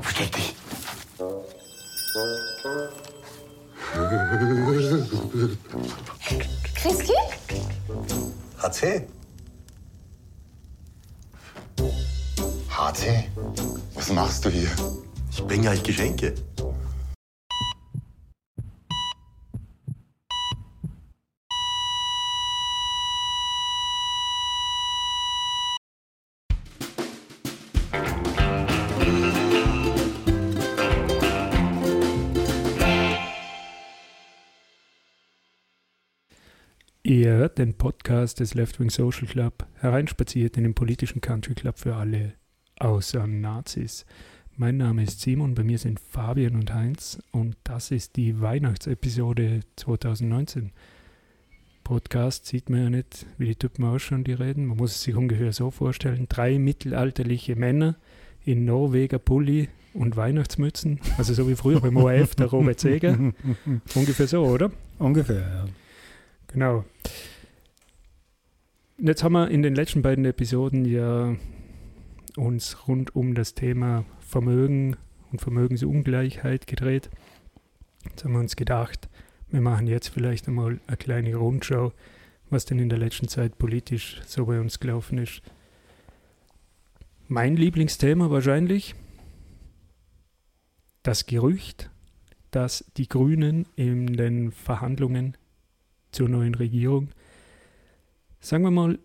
Versteck dich. Christi? HC? HC? Was machst du hier? Ich bringe euch Geschenke. Podcast des Left Wing Social Club, hereinspaziert in den politischen Country Club für alle außer Nazis. Mein Name ist Simon, bei mir sind Fabian und Heinz und das ist die Weihnachtsepisode 2019. Podcast sieht man ja nicht, wie die Typen ausschauen, die reden. Man muss es sich ungefähr so vorstellen. Drei mittelalterliche Männer in Norweger Pulli und Weihnachtsmützen, also so wie früher beim ORF, der Robert Seger. ungefähr so, oder? Ungefähr, ja. Genau. Jetzt haben wir in den letzten beiden Episoden ja uns rund um das Thema Vermögen und Vermögensungleichheit gedreht. Jetzt haben wir uns gedacht, wir machen jetzt vielleicht einmal eine kleine Rundschau, was denn in der letzten Zeit politisch so bei uns gelaufen ist. Mein Lieblingsthema wahrscheinlich das Gerücht, dass die Grünen in den Verhandlungen zur neuen Regierung, sagen wir mal,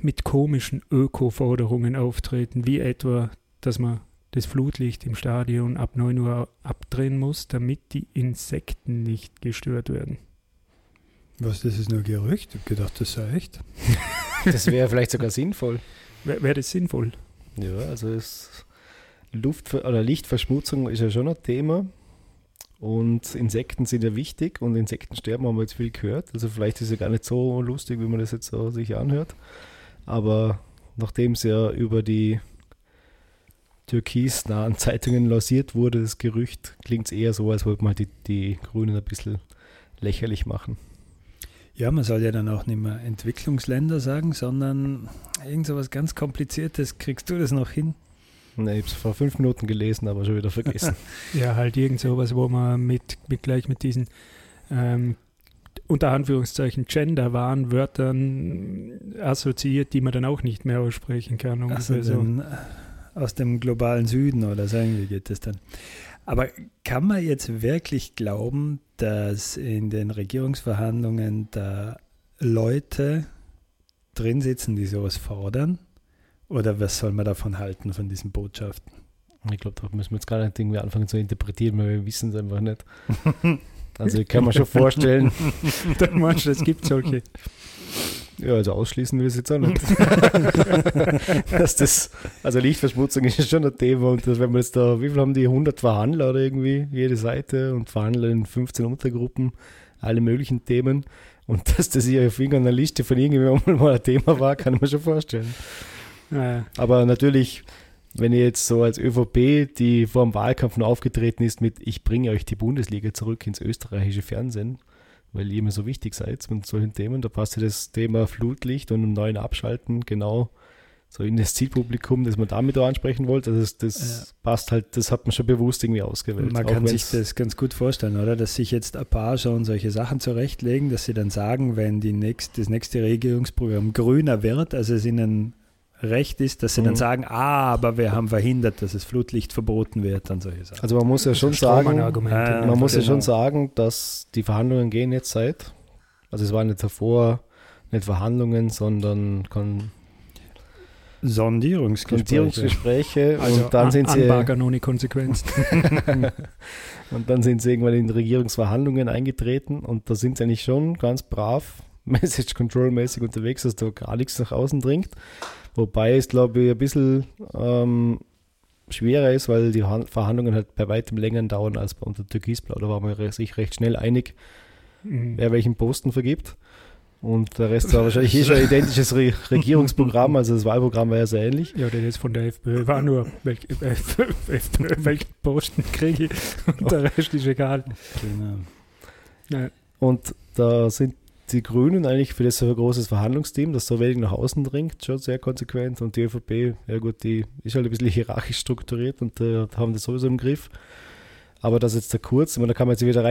mit komischen Öko-Forderungen auftreten, wie etwa, dass man das Flutlicht im Stadion ab 9 Uhr abdrehen muss, damit die Insekten nicht gestört werden. Was, das ist nur Gerücht? Ich habe gedacht, das sei echt. Das wäre vielleicht sogar sinnvoll. Wäre wär das sinnvoll? Ja, also ist Luft- oder Lichtverschmutzung ist ja schon ein Thema. Und Insekten sind ja wichtig und Insektensterben haben wir jetzt viel gehört. Also vielleicht ist es ja gar nicht so lustig, wie man das jetzt so sich anhört. Aber nachdem es ja über die türkisnahen Zeitungen lanciert wurde, das Gerücht, klingt es eher so, als wollte man die, die Grünen ein bisschen lächerlich machen. Ja, man soll ja dann auch nicht mehr Entwicklungsländer sagen, sondern irgend so was ganz Kompliziertes. Kriegst du das noch hin? Ne, ich habe es vor fünf Minuten gelesen, aber schon wieder vergessen. Ja, halt irgend sowas, wo man mit, mit gleich mit diesen ähm, unter Anführungszeichen genderwahren Wörtern assoziiert, die man dann auch nicht mehr aussprechen kann. Also so. den, aus dem globalen Süden oder so irgendwie geht das dann. Aber kann man jetzt wirklich glauben, dass in den Regierungsverhandlungen da Leute drin sitzen, die sowas fordern? Oder was soll man davon halten, von diesen Botschaften? Ich glaube, da müssen wir jetzt gar nicht irgendwie anfangen zu interpretieren, weil wir wissen es einfach nicht. Also ich kann mir schon vorstellen, meinst du, es gibt solche. ja, also ausschließen will ich es jetzt auch nicht. Dass das, also Lichtverschmutzung ist ja schon ein Thema und das, wenn wir jetzt da, wie viel haben die, 100 Verhandler oder irgendwie, jede Seite und verhandeln in 15 Untergruppen, alle möglichen Themen und dass das hier auf irgendeiner Liste von irgendjemandem mal ein Thema war, kann ich mir schon vorstellen. Aber natürlich, wenn ihr jetzt so als ÖVP, die vor dem Wahlkampf noch aufgetreten ist mit Ich bringe euch die Bundesliga zurück ins österreichische Fernsehen, weil ihr mir so wichtig seid mit solchen Themen, da passt ja das Thema Flutlicht und im neuen Abschalten genau so in das Zielpublikum, das man damit auch ansprechen wollte. Also das, das passt halt, das hat man schon bewusst irgendwie ausgewählt. Man kann sich das ganz gut vorstellen, oder? Dass sich jetzt ein paar schon solche Sachen zurechtlegen, dass sie dann sagen, wenn die nächst, das nächste Regierungsprogramm grüner wird, also es ihnen recht ist, dass sie dann Mhm. sagen, ah, aber wir haben verhindert, dass es Flutlicht verboten wird und solche Sachen. Also man muss ja schon sagen, äh, man muss ja genau. schon sagen, dass die Verhandlungen gehen jetzt seit, also es waren jetzt davor nicht Verhandlungen, sondern Kon Sondierungsgespräche. Kontierungsgespräche also und dann An- sind sie Anbagern ohne Konsequenzen. und dann sind sie irgendwann in Regierungsverhandlungen eingetreten und da sind sie eigentlich schon ganz brav Message Control mäßig unterwegs, dass da gar nichts nach außen dringt. Wobei es glaube ich ein bisschen schwerer ist, weil die Han- Verhandlungen halt bei weitem länger dauern als bei unter Türkisblau. Da war man sich recht schnell einig, Mhm. wer welchen Posten vergibt. Und der Rest war wahrscheinlich eh schon ein identisches Re Regierungsprogramm, also das Wahlprogramm war ja sehr ähnlich. Ja, der ist von der FPÖ war nur, welch, äh, FPÖ, welchen Posten kriege ich und der Rest ist egal. Genau. Ja, Und da sind die Grünen eigentlich für das so ein großes Verhandlungsteam, das so wenig nach außen dringt, schon sehr konsequent. Und die ÖVP, ja gut, die ist halt ein bisschen hierarchisch strukturiert und äh, haben das sowieso im Griff. Aber das jetzt der Kurz, da kann man jetzt wieder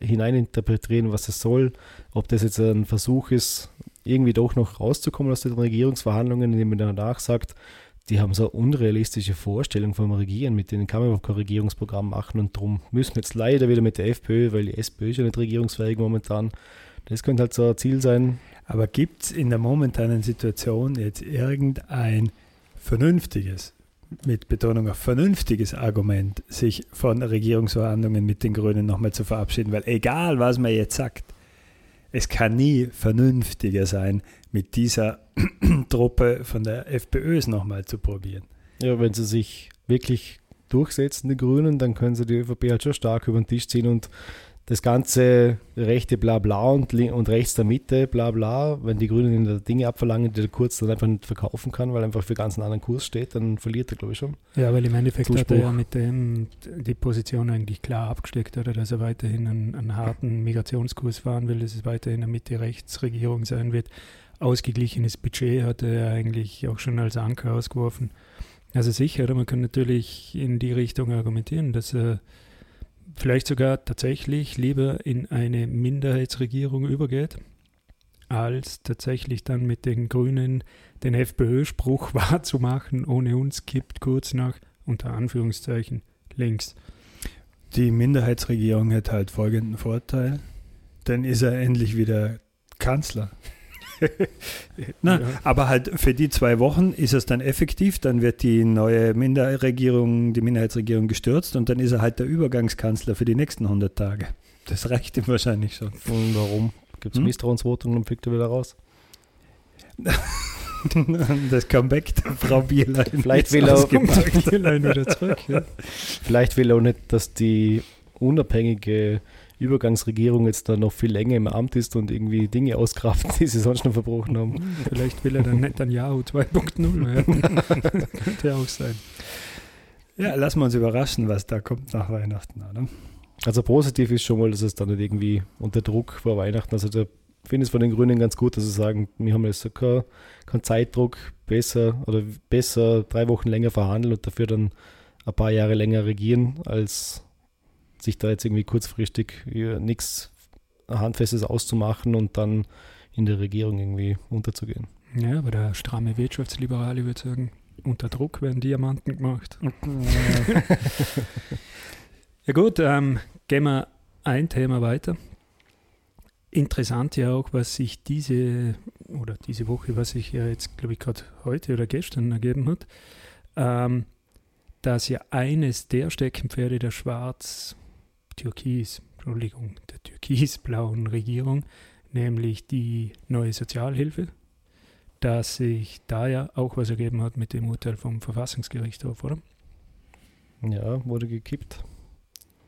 hineininterpretieren, was es soll. Ob das jetzt ein Versuch ist, irgendwie doch noch rauszukommen aus den Regierungsverhandlungen, indem man danach sagt, die haben so unrealistische Vorstellung vom Regieren, mit denen kann man überhaupt kein Regierungsprogramm machen und darum müssen wir jetzt leider wieder mit der FPÖ, weil die SPÖ ist ja nicht regierungsfähig momentan. Das könnte halt so ein Ziel sein. Aber gibt es in der momentanen Situation jetzt irgendein vernünftiges, mit Betonung auf vernünftiges Argument, sich von Regierungsverhandlungen mit den Grünen nochmal zu verabschieden? Weil egal, was man jetzt sagt, es kann nie vernünftiger sein, mit dieser Truppe von der FPÖ es nochmal zu probieren. Ja, wenn sie sich wirklich durchsetzen, die Grünen, dann können sie die ÖVP halt schon stark über den Tisch ziehen und das ganze rechte Blabla und, und rechts der Mitte Blabla, wenn die Grünen Dinge abverlangen, die der Kurz dann einfach nicht verkaufen kann, weil er einfach für ganz einen anderen Kurs steht, dann verliert er, glaube ich, schon. Ja, weil im Endeffekt Zuspruch. hat er ja mit dem die Position eigentlich klar abgesteckt, oder dass er weiterhin einen, einen harten Migrationskurs fahren will, dass es weiterhin eine Mitte-Rechts-Regierung sein wird. Ausgeglichenes Budget hat er eigentlich auch schon als Anker ausgeworfen. Also sicher, man kann natürlich in die Richtung argumentieren, dass er vielleicht sogar tatsächlich lieber in eine Minderheitsregierung übergeht, als tatsächlich dann mit den Grünen den FPÖ-Spruch wahrzumachen, ohne uns kippt kurz nach, unter Anführungszeichen, links. Die Minderheitsregierung hat halt folgenden Vorteil, dann ist er endlich wieder Kanzler. Na, ja. Aber halt für die zwei Wochen ist es dann effektiv, dann wird die neue Minderregierung, die Minderheitsregierung gestürzt und dann ist er halt der Übergangskanzler für die nächsten 100 Tage. Das reicht ihm wahrscheinlich schon. Und warum? Gibt es hm? Misstrauensvotum und fliegt er wieder raus? das Comeback der Frau Bierlein. Vielleicht will, er, Bierlein wieder zurück, ja. Vielleicht will er auch nicht, dass die unabhängige Übergangsregierung jetzt da noch viel länger im Amt ist und irgendwie Dinge auskraften, die sie sonst noch verbrochen haben. Vielleicht will er dann Netanyahu 2.0 werden. Könnte ja auch sein. Ja, lassen wir uns überraschen, was da kommt nach Weihnachten. Oder? Also positiv ist schon mal, dass es dann nicht irgendwie unter Druck vor Weihnachten, also da finde ich es von den Grünen ganz gut, dass sie sagen, wir haben jetzt keinen kein Zeitdruck, besser oder besser drei Wochen länger verhandeln und dafür dann ein paar Jahre länger regieren, als sich da jetzt irgendwie kurzfristig nichts Handfestes auszumachen und dann in der Regierung irgendwie unterzugehen. Ja, aber der stramme Wirtschaftsliberale würde sagen, unter Druck werden Diamanten gemacht. ja gut, ähm, gehen wir ein Thema weiter. Interessant ja auch, was sich diese oder diese Woche, was sich ja jetzt, glaube ich, gerade heute oder gestern ergeben hat, ähm, dass ja eines der Steckenpferde der Schwarz türkis, Entschuldigung, der türkisblauen Regierung, nämlich die neue Sozialhilfe, dass sich da ja auch was ergeben hat mit dem Urteil vom Verfassungsgerichtshof, oder? Ja, wurde gekippt.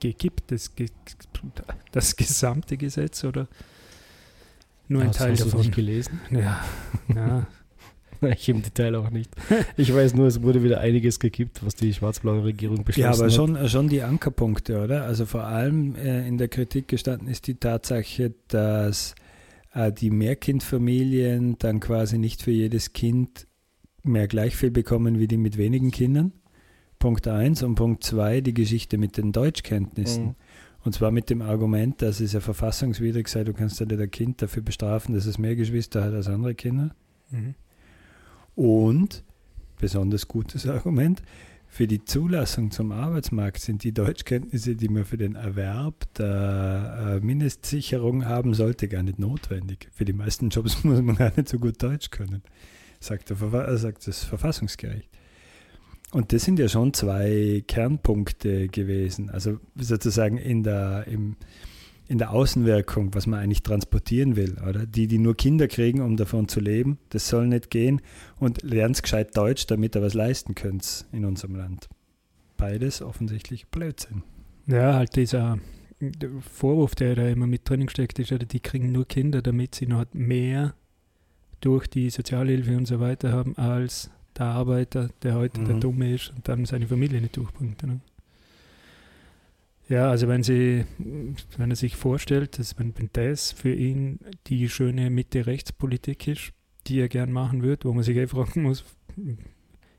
Gekippt, das, das gesamte Gesetz oder nur ein Teil hast davon? Du nicht gelesen? Ja, ja ich im Detail auch nicht. Ich weiß nur, es wurde wieder einiges gekippt, was die schwarz-blaue Regierung beschlossen hat. Ja, aber hat. schon, schon die Ankerpunkte, oder? Also vor allem äh, in der Kritik gestanden ist die Tatsache, dass äh, die Mehrkindfamilien dann quasi nicht für jedes Kind mehr gleich viel bekommen wie die mit wenigen Kindern. Punkt 1 und Punkt 2 die Geschichte mit den Deutschkenntnissen. Mhm. Und zwar mit dem Argument, dass es ja verfassungswidrig sei, du kannst ja nicht ein Kind dafür bestrafen, dass es mehr Geschwister hat als andere Kinder. Mhm. Und, besonders gutes Argument, für die Zulassung zum Arbeitsmarkt sind die Deutschkenntnisse, die man für den Erwerb der äh, Mindestsicherung haben sollte, gar nicht notwendig. Für die meisten Jobs muss man gar nicht so gut Deutsch können, sagt, der, sagt das Verfassungsgericht. Und das sind ja schon zwei Kernpunkte gewesen. Also sozusagen in der, im, in der Außenwirkung, was man eigentlich transportieren will, oder? Die, die nur Kinder kriegen, um davon zu leben, das soll nicht gehen und lernt gescheit Deutsch, damit ihr was leisten könnt in unserem Land. Beides offensichtlich Blödsinn. Ja, halt dieser Vorwurf, der da immer mit drin steckt, ist, die kriegen nur Kinder, damit sie noch mehr durch die Sozialhilfe und so weiter haben, als der Arbeiter, der heute mhm. der Dumme ist und dann seine Familie nicht durchbringt. Ne? Ja, also wenn sie, wenn er sich vorstellt, dass wenn, das für ihn die schöne Mitte-Rechts-Politik ist, die er gern machen wird, wo man sich eh fragen muss,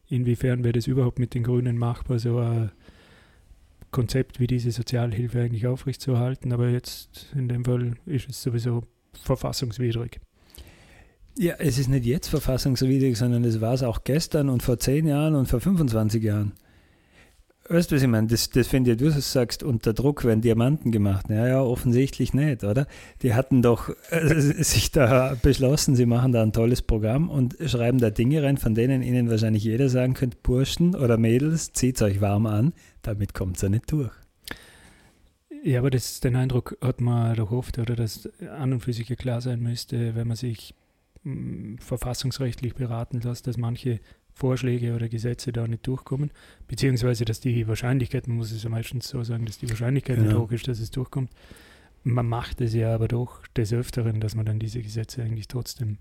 inwiefern wäre das überhaupt mit den Grünen machbar, so ein Konzept wie diese Sozialhilfe eigentlich aufrechtzuerhalten. Aber jetzt in dem Fall ist es sowieso verfassungswidrig. Ja, es ist nicht jetzt verfassungswidrig, sondern es war es auch gestern und vor 10 Jahren und vor 25 Jahren. Weißt du, was ich meine? Das, das finde ich, du sagst, unter Druck werden Diamanten gemacht. Ja, ja, offensichtlich nicht, oder? Die hatten doch äh, sich da beschlossen, sie machen da ein tolles Programm und schreiben da Dinge rein, von denen ihnen wahrscheinlich jeder sagen könnte, Burschen oder Mädels, zieht euch warm an, damit kommt es ja nicht durch. Ja, aber das, den Eindruck hat man doch oft, oder dass an und für sich ja klar sein müsste, wenn man sich mh, verfassungsrechtlich beraten lässt, dass manche Vorschläge oder Gesetze da nicht durchkommen, beziehungsweise dass die Wahrscheinlichkeit, man muss es ja meistens so sagen, dass die Wahrscheinlichkeit Genau. nicht hoch ist, dass es durchkommt. Man macht es ja aber doch des Öfteren, dass man dann diese Gesetze eigentlich trotzdem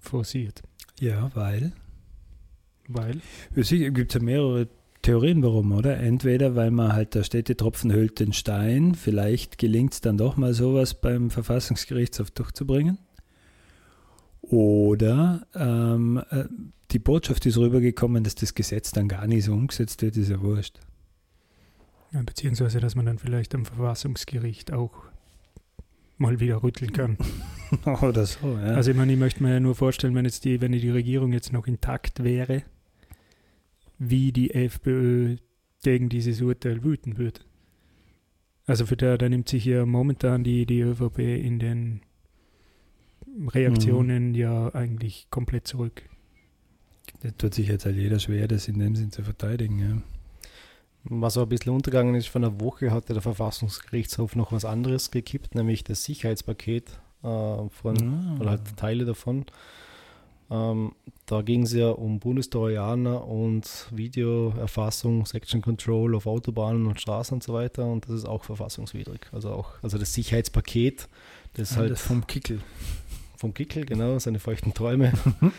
forciert. Ja, weil? Weil, sicher gibt es ja mehrere Theorien, warum, oder? Entweder, weil man halt, da steht, die Tropfen hüllt den Stein, vielleicht gelingt es dann doch mal sowas beim Verfassungsgerichtshof durchzubringen. Oder ähm, äh, die Botschaft ist rübergekommen, dass das Gesetz dann gar nicht so umgesetzt wird, ist ja wurscht. ja, beziehungsweise dass man dann vielleicht am Verfassungsgericht auch mal wieder rütteln kann. Oder so, ja. Also ich meine, ich möchte mir ja nur vorstellen, wenn jetzt die, wenn die Regierung jetzt noch intakt wäre, wie die FPÖ gegen dieses Urteil wüten würde. Also für da, da nimmt sich ja momentan die, die ÖVP in den Reaktionen ja eigentlich komplett zurück. da tut sich jetzt halt jeder schwer, das in dem Sinn zu verteidigen, ja. Was aber ein bisschen untergegangen ist, von der Woche hat der Verfassungsgerichtshof noch was anderes gekippt, nämlich das Sicherheitspaket äh, von, Ah. oder halt Teile davon. Ähm, da ging es ja um Bundestrojaner und Videoerfassung, Section Control auf Autobahnen und Straßen und so weiter und das ist auch verfassungswidrig. Also auch, also das Sicherheitspaket, das halt das vom Kickel. Vom Kickel, genau, seine feuchten Träume.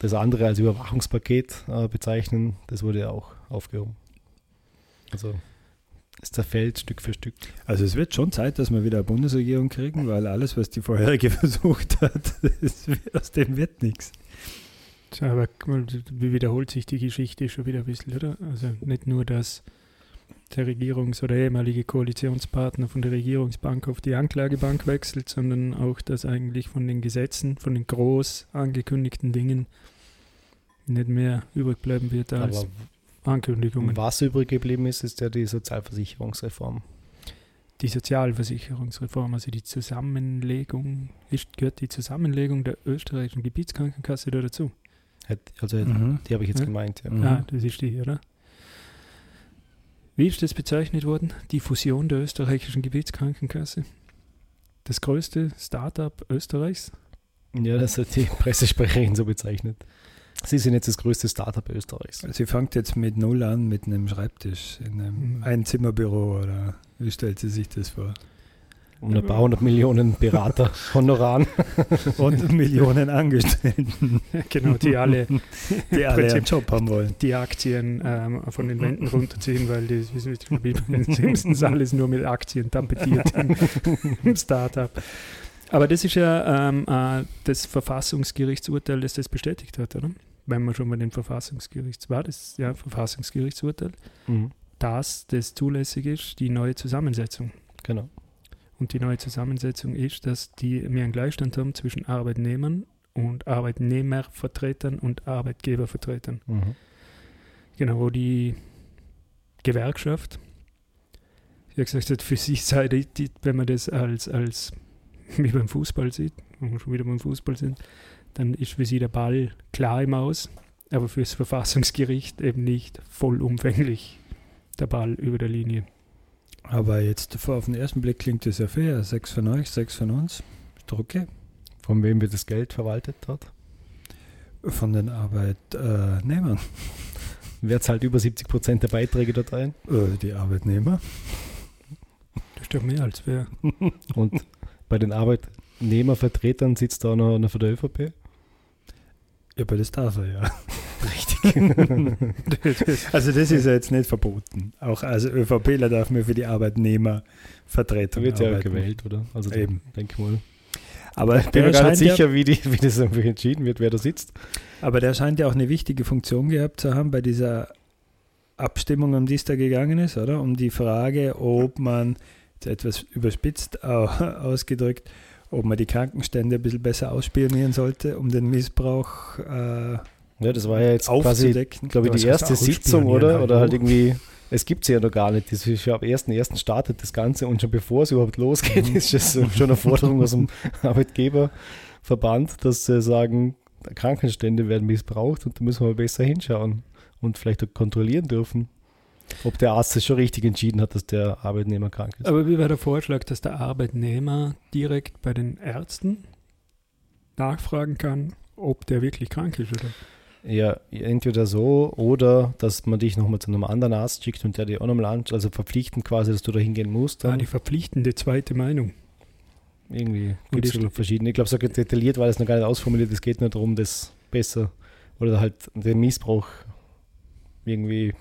Das andere als Überwachungspaket äh, bezeichnen, das wurde ja auch aufgehoben. Also es zerfällt Stück für Stück. Also es wird schon Zeit, dass wir wieder eine Bundesregierung kriegen, weil alles, was die vorherige versucht hat, das, aus dem wird nichts. Tja, Aber wie wiederholt sich die Geschichte schon wieder ein bisschen, oder? Also nicht nur, dass der Regierungs- oder ehemalige Koalitionspartner von der Regierungsbank auf die Anklagebank wechselt, sondern auch, dass eigentlich von den Gesetzen, von den groß angekündigten Dingen nicht mehr übrig bleiben wird als Aber Ankündigungen. was übrig geblieben ist, ist ja die Sozialversicherungsreform. Die Sozialversicherungsreform, also die Zusammenlegung, ist, gehört die Zusammenlegung der österreichischen Gebietskrankenkasse da dazu? Also Mhm. die habe ich jetzt Ja. gemeint. Ja. Mhm. Ah, das ist die, oder? Wie ist das bezeichnet worden? Die Fusion der österreichischen Gebietskrankenkasse? Das größte Startup Österreichs? ja, das hat die Pressesprecherin so bezeichnet. Sie sind jetzt das größte Startup Österreichs. Sie fängt jetzt mit Null an, mit einem Schreibtisch in einem Mhm. Einzimmerbüro oder wie stellt sie sich das vor? Um ein paar hundert Millionen Berater Honoraren. Und Millionen Angestellten, genau, die alle die alle einen Job haben wollen. die Aktien ähm, von den Wänden runterziehen, weil wissen wir, wie bei den Simpsons alles nur mit Aktien tapetiert im, im Startup. Aber das ist ja ähm, äh, das Verfassungsgerichtsurteil, das das bestätigt hat, oder? Wenn man schon mal den Verfassungsgerichts war, das ja Verfassungsgerichtsurteil, Mhm. dass das zulässig ist, die neue Zusammensetzung. Genau. Und die neue Zusammensetzung ist, dass die wir einen Gleichstand haben zwischen Arbeitnehmern und Arbeitnehmervertretern und Arbeitgebervertretern. Mhm. Genau, wo die Gewerkschaft, wie gesagt hat, für sich sei, die, die, wenn man das als, als wie beim Fußball sieht, wenn wir schon wieder beim Fußball sind, dann ist für sie der Ball klar im Aus, aber fürs Verfassungsgericht eben nicht vollumfänglich der Ball über der Linie. Aber jetzt auf den ersten Blick klingt das ja fair. Sechs von euch, sechs von uns. Ist doch okay. Von wem wird das Geld verwaltet dort? Von den Arbeitnehmern. Wer zahlt über 70 Prozent der Beiträge dort ein? Äh, Die Arbeitnehmer. Das ist doch mehr als wer. Und bei den Arbeitnehmervertretern sitzt da noch einer von der ÖVP. Ja, aber das darf er ja. also das ist ja jetzt nicht verboten. Auch als ÖVPler darf man für die Arbeitnehmervertretung Wird ja arbeiten. gewählt, oder? Also Eben. denke mal. Aber Ich bin mir gar nicht scheint ja- sicher, wie, die, wie das irgendwie entschieden wird, wer da sitzt. Aber der scheint ja auch eine wichtige Funktion gehabt zu haben bei dieser Abstimmung, um die es da gegangen ist, oder? Um die Frage, ob man, jetzt etwas überspitzt au- ausgedrückt, ob man die Krankenstände ein bisschen besser ausspionieren sollte, um den Missbrauch äh, Ja, das war ja jetzt quasi, glaube ich, die erste Sitzung, oder? Oder halt irgendwie, es gibt sie ja noch gar nicht. Das ist ja ab 1.1. startet das Ganze und schon bevor es überhaupt losgeht, Mhm. ist es schon eine Forderung aus dem Arbeitgeberverband, dass sie sagen, Krankenstände werden missbraucht und da müssen wir besser hinschauen und vielleicht auch kontrollieren dürfen, ob der Arzt es schon richtig entschieden hat, dass der Arbeitnehmer krank ist. Aber wie war der Vorschlag, dass der Arbeitnehmer direkt bei den Ärzten nachfragen kann, ob der wirklich krank ist? Oder? Ja, entweder so oder dass man dich nochmal zu einem anderen Arzt schickt und der dir auch nochmal anschaut, also verpflichtend quasi, dass du da hingehen musst. Ah, Dann die verpflichtende zweite Meinung. irgendwie gibt es verschiedene. Ich glaube, so detailliert war das noch gar nicht ausformuliert. Es geht nur darum, das besser oder halt den Missbrauch irgendwie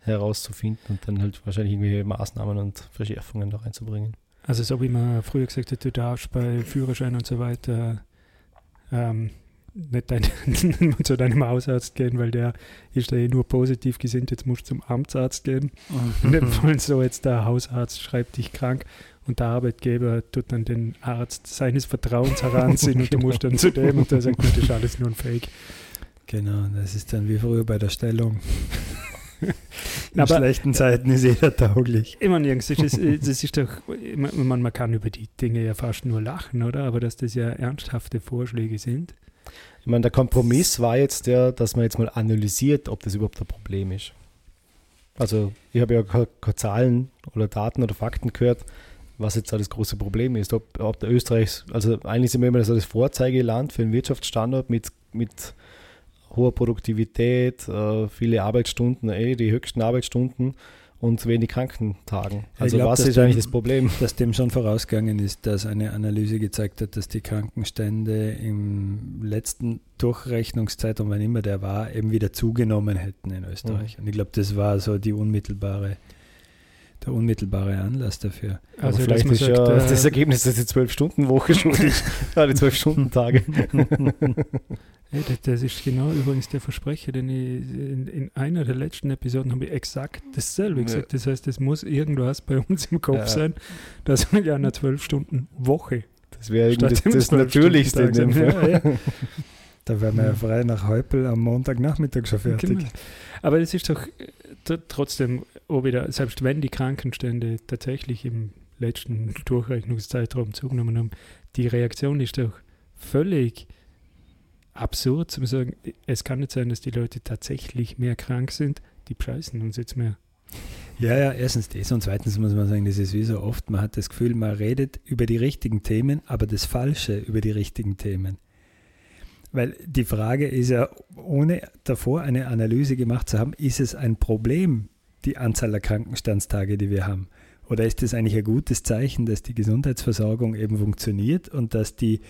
herauszufinden und dann halt wahrscheinlich irgendwelche Maßnahmen und Verschärfungen da reinzubringen. Also so wie man früher gesagt hat, du darfst bei Führerschein und so weiter ähm, nicht dein, zu deinem Hausarzt gehen, weil der ist da eh nur positiv gesinnt, jetzt musst du zum Amtsarzt gehen. In dem Fall so jetzt der Hausarzt schreibt dich krank und der Arbeitgeber tut dann den Arzt seines Vertrauens heranziehen und du musst dann zu dem und der sagt, "Na, das ist alles nur ein Fake. Genau, das ist dann wie früher bei der Stellung. In Aber- schlechten Zeiten ist jeder tauglich. Ich meine, Jungs, das ist, äh, das ist doch, man man kann über die Dinge ja fast nur lachen, oder? Aber dass das ja ernsthafte Vorschläge sind. Ich meine, der Kompromiss war jetzt der, dass man jetzt mal analysiert, ob das überhaupt ein Problem ist. Also, ich habe ja keine, Zahlen oder Daten oder Fakten gehört, was jetzt da das große Problem ist. Ob, ob der Österreich, also eigentlich sind wir immer so das Vorzeigeland für einen Wirtschaftsstandort mit, mit hoher Produktivität, äh, viele Arbeitsstunden, eh, die höchsten Arbeitsstunden und wenig Krankentagen. Also, glaub, was ist eigentlich dem- das Problem? Dass dem schon vorausgegangen ist, dass eine Analyse gezeigt hat, dass die Krankenstände im letzten Durchrechnungszeitraum, wann immer der war, eben wieder zugenommen hätten in Österreich. Und ich glaube, das war so die unmittelbare, der unmittelbare Anlass dafür. Also dass vielleicht ist sagt, ja äh, das Ergebnis, dass die 12-Stunden-Woche schuldig ja, die 12-Stunden-Tage. Hey, das, das ist genau übrigens der Versprecher, den ich in, in einer der letzten Episoden habe ich exakt dasselbe gesagt. Das heißt, es muss irgendwas bei uns im Kopf Ja. sein, dass wir ja eine 12-Stunden-Woche. Das wäre das, das Natürlichste in dem 12-Stunden-Tag Fall. sind. Ja, Da wären wir ja frei nach Heupel am Montagnachmittag schon fertig. Genau. Aber es ist doch äh, tr- trotzdem, auch wieder, selbst wenn die Krankenstände tatsächlich im letzten Durchrechnungszeitraum zugenommen haben, die Reaktion ist doch völlig absurd zu sagen, es kann nicht sein, dass die Leute tatsächlich mehr krank sind, die bescheißen uns jetzt mehr. Ja, ja, erstens das und zweitens muss man sagen, das ist wie so oft, man hat das Gefühl, man redet über die richtigen Themen, aber das Falsche über die richtigen Themen. Weil die Frage ist ja, ohne davor eine Analyse gemacht zu haben, ist es ein Problem, die Anzahl der Krankenstandstage, die wir haben? Oder ist es eigentlich ein gutes Zeichen, dass die Gesundheitsversorgung eben funktioniert und dass die,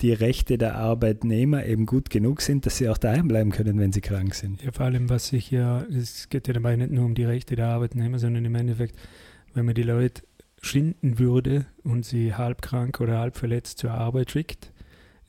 die Rechte der Arbeitnehmer eben gut genug sind, dass sie auch daheim bleiben können, wenn sie krank sind? Ja, vor allem, was sich ja, es geht ja dabei nicht nur um die Rechte der Arbeitnehmer, sondern im Endeffekt, wenn man die Leute schinden würde und sie halb krank oder halb verletzt zur Arbeit schickt,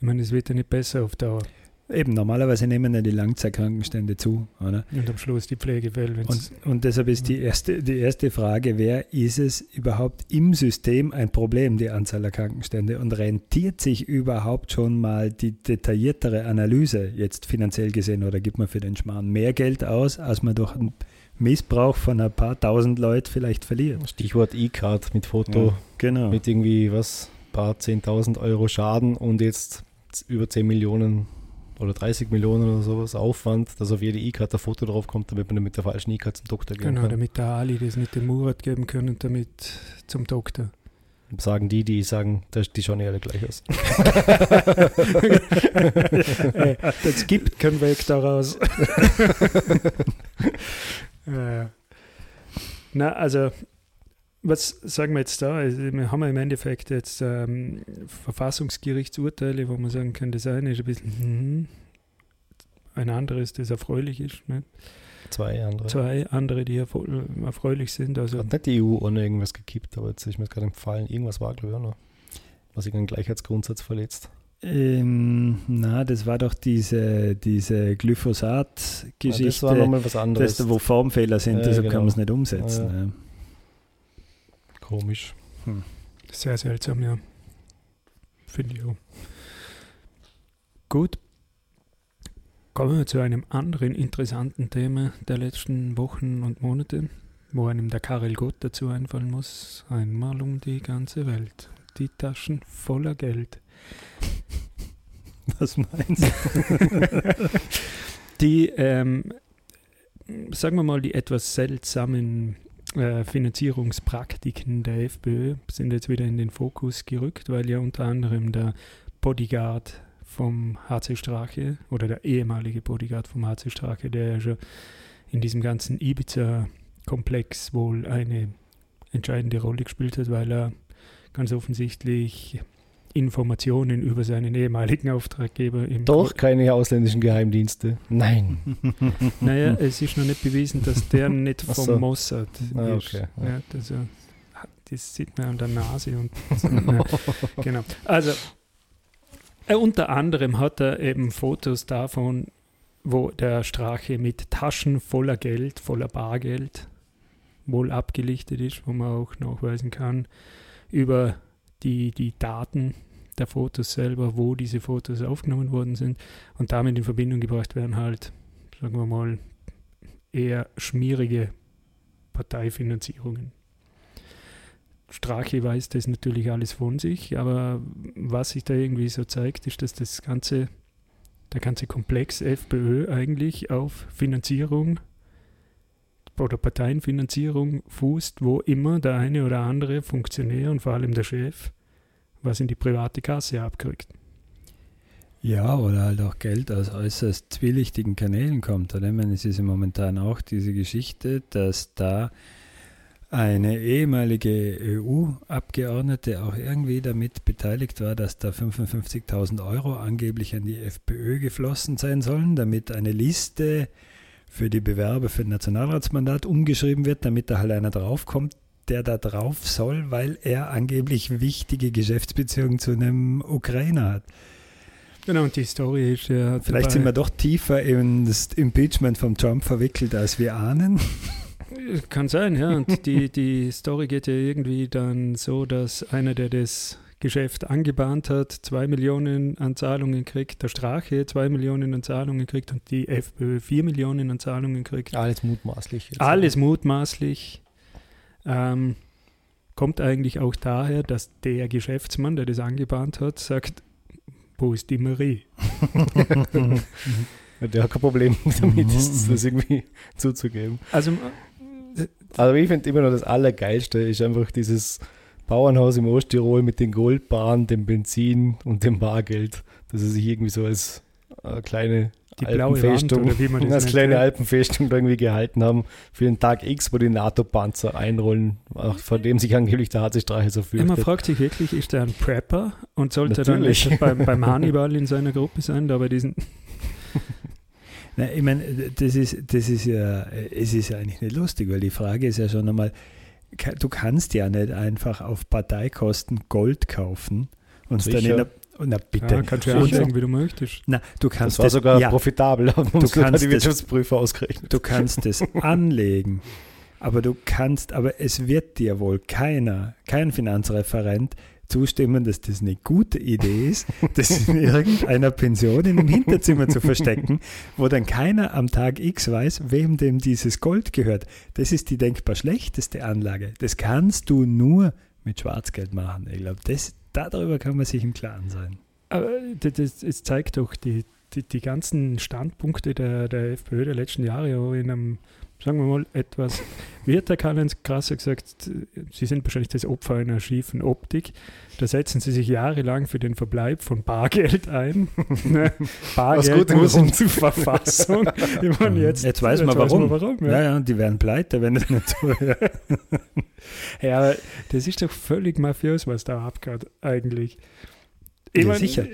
ich meine, es wird ja nicht besser auf Dauer. Eben, normalerweise nehmen ja die Langzeitkrankenstände zu, oder? Und am Schluss die Pflegefälle, Und, und deshalb ist die erste, die erste Frage, wer ist es überhaupt im System ein Problem, die Anzahl der Krankenstände? Und rentiert sich überhaupt schon mal die detailliertere Analyse jetzt finanziell gesehen oder gibt man für den Schmarrn mehr Geld aus, als man durch einen Missbrauch von ein paar tausend Leuten vielleicht verliert? Stichwort E-Card mit Foto, Genau. mit irgendwie was, paar 10.000 Euro Schaden und jetzt über 10 Millionen oder 30 Millionen oder sowas Aufwand, dass auf jede E-Card ein Foto drauf kommt, damit man mit der falschen E-Card zum Doktor gehen Genau, kann. damit der Ali das nicht dem Murat geben können und damit zum Doktor. Sagen die, die sagen, die schauen ja alle gleich aus. Ey, das gibt keinen Weg daraus. äh, na, also, was sagen wir jetzt da? Also, wir haben ja im Endeffekt jetzt ähm, Verfassungsgerichtsurteile, wo man sagen kann, das eine ist ein bisschen, hm, ein anderes, das erfreulich ist. Ne? Zwei andere. Zwei andere, die erfreulich sind. Also Hat nicht die EU ohne irgendwas gekippt, aber jetzt ist mir gerade empfallen, irgendwas war, glaube ich, auch noch. Was irgendeinen Gleichheitsgrundsatz verletzt. Ähm, na, das war doch diese, diese Ja, Glyphosat-Geschichte. das war nochmal was anderes. das, wo Formfehler sind, Ja, deshalb genau. kann man es nicht umsetzen. Ja, Komisch. Sehr seltsam, ja. Finde ich auch. Gut. Kommen wir zu einem anderen interessanten Thema der letzten Wochen und Monate, wo einem der Karel Gott dazu einfallen muss. Einmal um die ganze Welt. Die Taschen voller Geld. Was meinst du? Die, ähm, sagen wir mal, die etwas seltsamen äh, Finanzierungspraktiken der FPÖ sind jetzt wieder in den Fokus gerückt, weil ja unter anderem der Bodyguard vom HC Strache oder der ehemalige Bodyguard vom HC Strache, der ja schon in diesem ganzen Ibiza-Komplex wohl eine entscheidende Rolle gespielt hat, weil er ganz offensichtlich Informationen über seinen ehemaligen Auftraggeber im Doch keine ausländischen Geheimdienste. Nein. Naja, es ist noch nicht bewiesen, dass der nicht vom so. Mossad Ah, ist. okay, ja. Ja, das, äh, das sieht man an der Nase. Und, ja, genau. Also, äh, unter anderem hat er eben Fotos davon, wo der Strache mit Taschen voller Geld, voller Bargeld wohl abgelichtet ist, wo man auch nachweisen kann über die, die Daten der Fotos selber, wo diese Fotos aufgenommen worden sind und damit in Verbindung gebracht werden halt, sagen wir mal, eher schmierige Parteifinanzierungen. Strache weiß das natürlich alles von sich, aber was sich da irgendwie so zeigt, ist, dass das ganze, der ganze Komplex FPÖ eigentlich auf Finanzierung oder Parteienfinanzierung fußt, wo immer der eine oder andere Funktionär und vor allem der Chef was in die private Kasse abkriegt. Ja, oder halt auch Geld aus äußerst zwielichtigen Kanälen kommt. Oder? Ich meine, es ist ja momentan auch diese Geschichte, dass da eine ehemalige EU-Abgeordnete auch irgendwie damit beteiligt war, dass da 55.000 Euro angeblich an die FPÖ geflossen sein sollen, damit eine Liste für die Bewerber für ein Nationalratsmandat umgeschrieben wird, damit da halt einer draufkommt, der da drauf soll, weil er angeblich wichtige Geschäftsbeziehungen zu einem Ukrainer hat. Genau, und die Story ist ja. Vielleicht sind wir doch tiefer in das Impeachment von Trump verwickelt, als wir ahnen. Kann sein, ja. Und die, die Story geht ja irgendwie dann so, dass einer, der das Geschäft angebahnt hat, zwei Millionen an Zahlungen kriegt, der Strache zwei Millionen an Zahlungen kriegt und die FPÖ vier Millionen an Zahlungen kriegt. Alles mutmaßlich. jetzt. Alles mutmaßlich. Ähm, kommt eigentlich auch daher, dass der Geschäftsmann, der das angebahnt hat, sagt, wo ist die Marie? Der hat kein Problem damit, das, das irgendwie zuzugeben. Also Aber ich finde immer noch das Allergeilste ist einfach dieses Bauernhaus im Osttirol mit den Goldbahnen, dem Benzin und dem Bargeld, dass er sich irgendwie so als äh, kleine die blaue Wand, Alpenfestung, oder wie man das als kleine. Alpenfestung da irgendwie gehalten haben für den Tag X, wo die NATO-Panzer einrollen, auch vor dem sich angeblich der HC Streiche so Ja, man fragt sich wirklich, ist er ein Prepper und sollte Natürlich. er dann beim, beim Hannibal in seiner Gruppe sein, da bei diesen Na, ich meine, das ist, das ist ja, es ist ja eigentlich nicht lustig, weil die Frage ist ja schon einmal, du kannst ja nicht einfach auf Parteikosten Gold kaufen und es dann in Sicher. der, na bitte. ja, kannst du ja Und- anlegen, wie du möchtest. Na, du kannst Das war sogar ja, profitabel, haben sogar kannst die das- Wirtschaftsprüfer ausgerechnet. Du kannst es anlegen, aber du kannst, aber es wird dir wohl keiner, kein Finanzreferent zustimmen, dass das eine gute Idee ist, das in irgendeiner Pension in einem Hinterzimmer zu verstecken, wo dann keiner am Tag X weiß, wem dem dieses Gold gehört. Das ist die denkbar schlechteste Anlage. Das kannst du nur mit Schwarzgeld machen. Ich glaube, darüber kann man sich im Klaren sein. Aber es zeigt doch die, die, die ganzen Standpunkte der, der FPÖ der letzten Jahre in einem, sagen wir mal, etwas, wie hat der Karl-Heinz Krasser gesagt, sie sind wahrscheinlich das Opfer einer schiefen Optik. Da setzen sie sich jahrelang für den Verbleib von Bargeld ein. Ne? Bargeld muss Grund. zur Verfassung. Ich meine, jetzt, Jetzt weiß man warum. warum Ja, ja. ja, die werden pleite, wenn das nicht so wäre. Ja, aber das ist doch völlig mafiös, was da abgeht eigentlich. Ja, mein, sicher.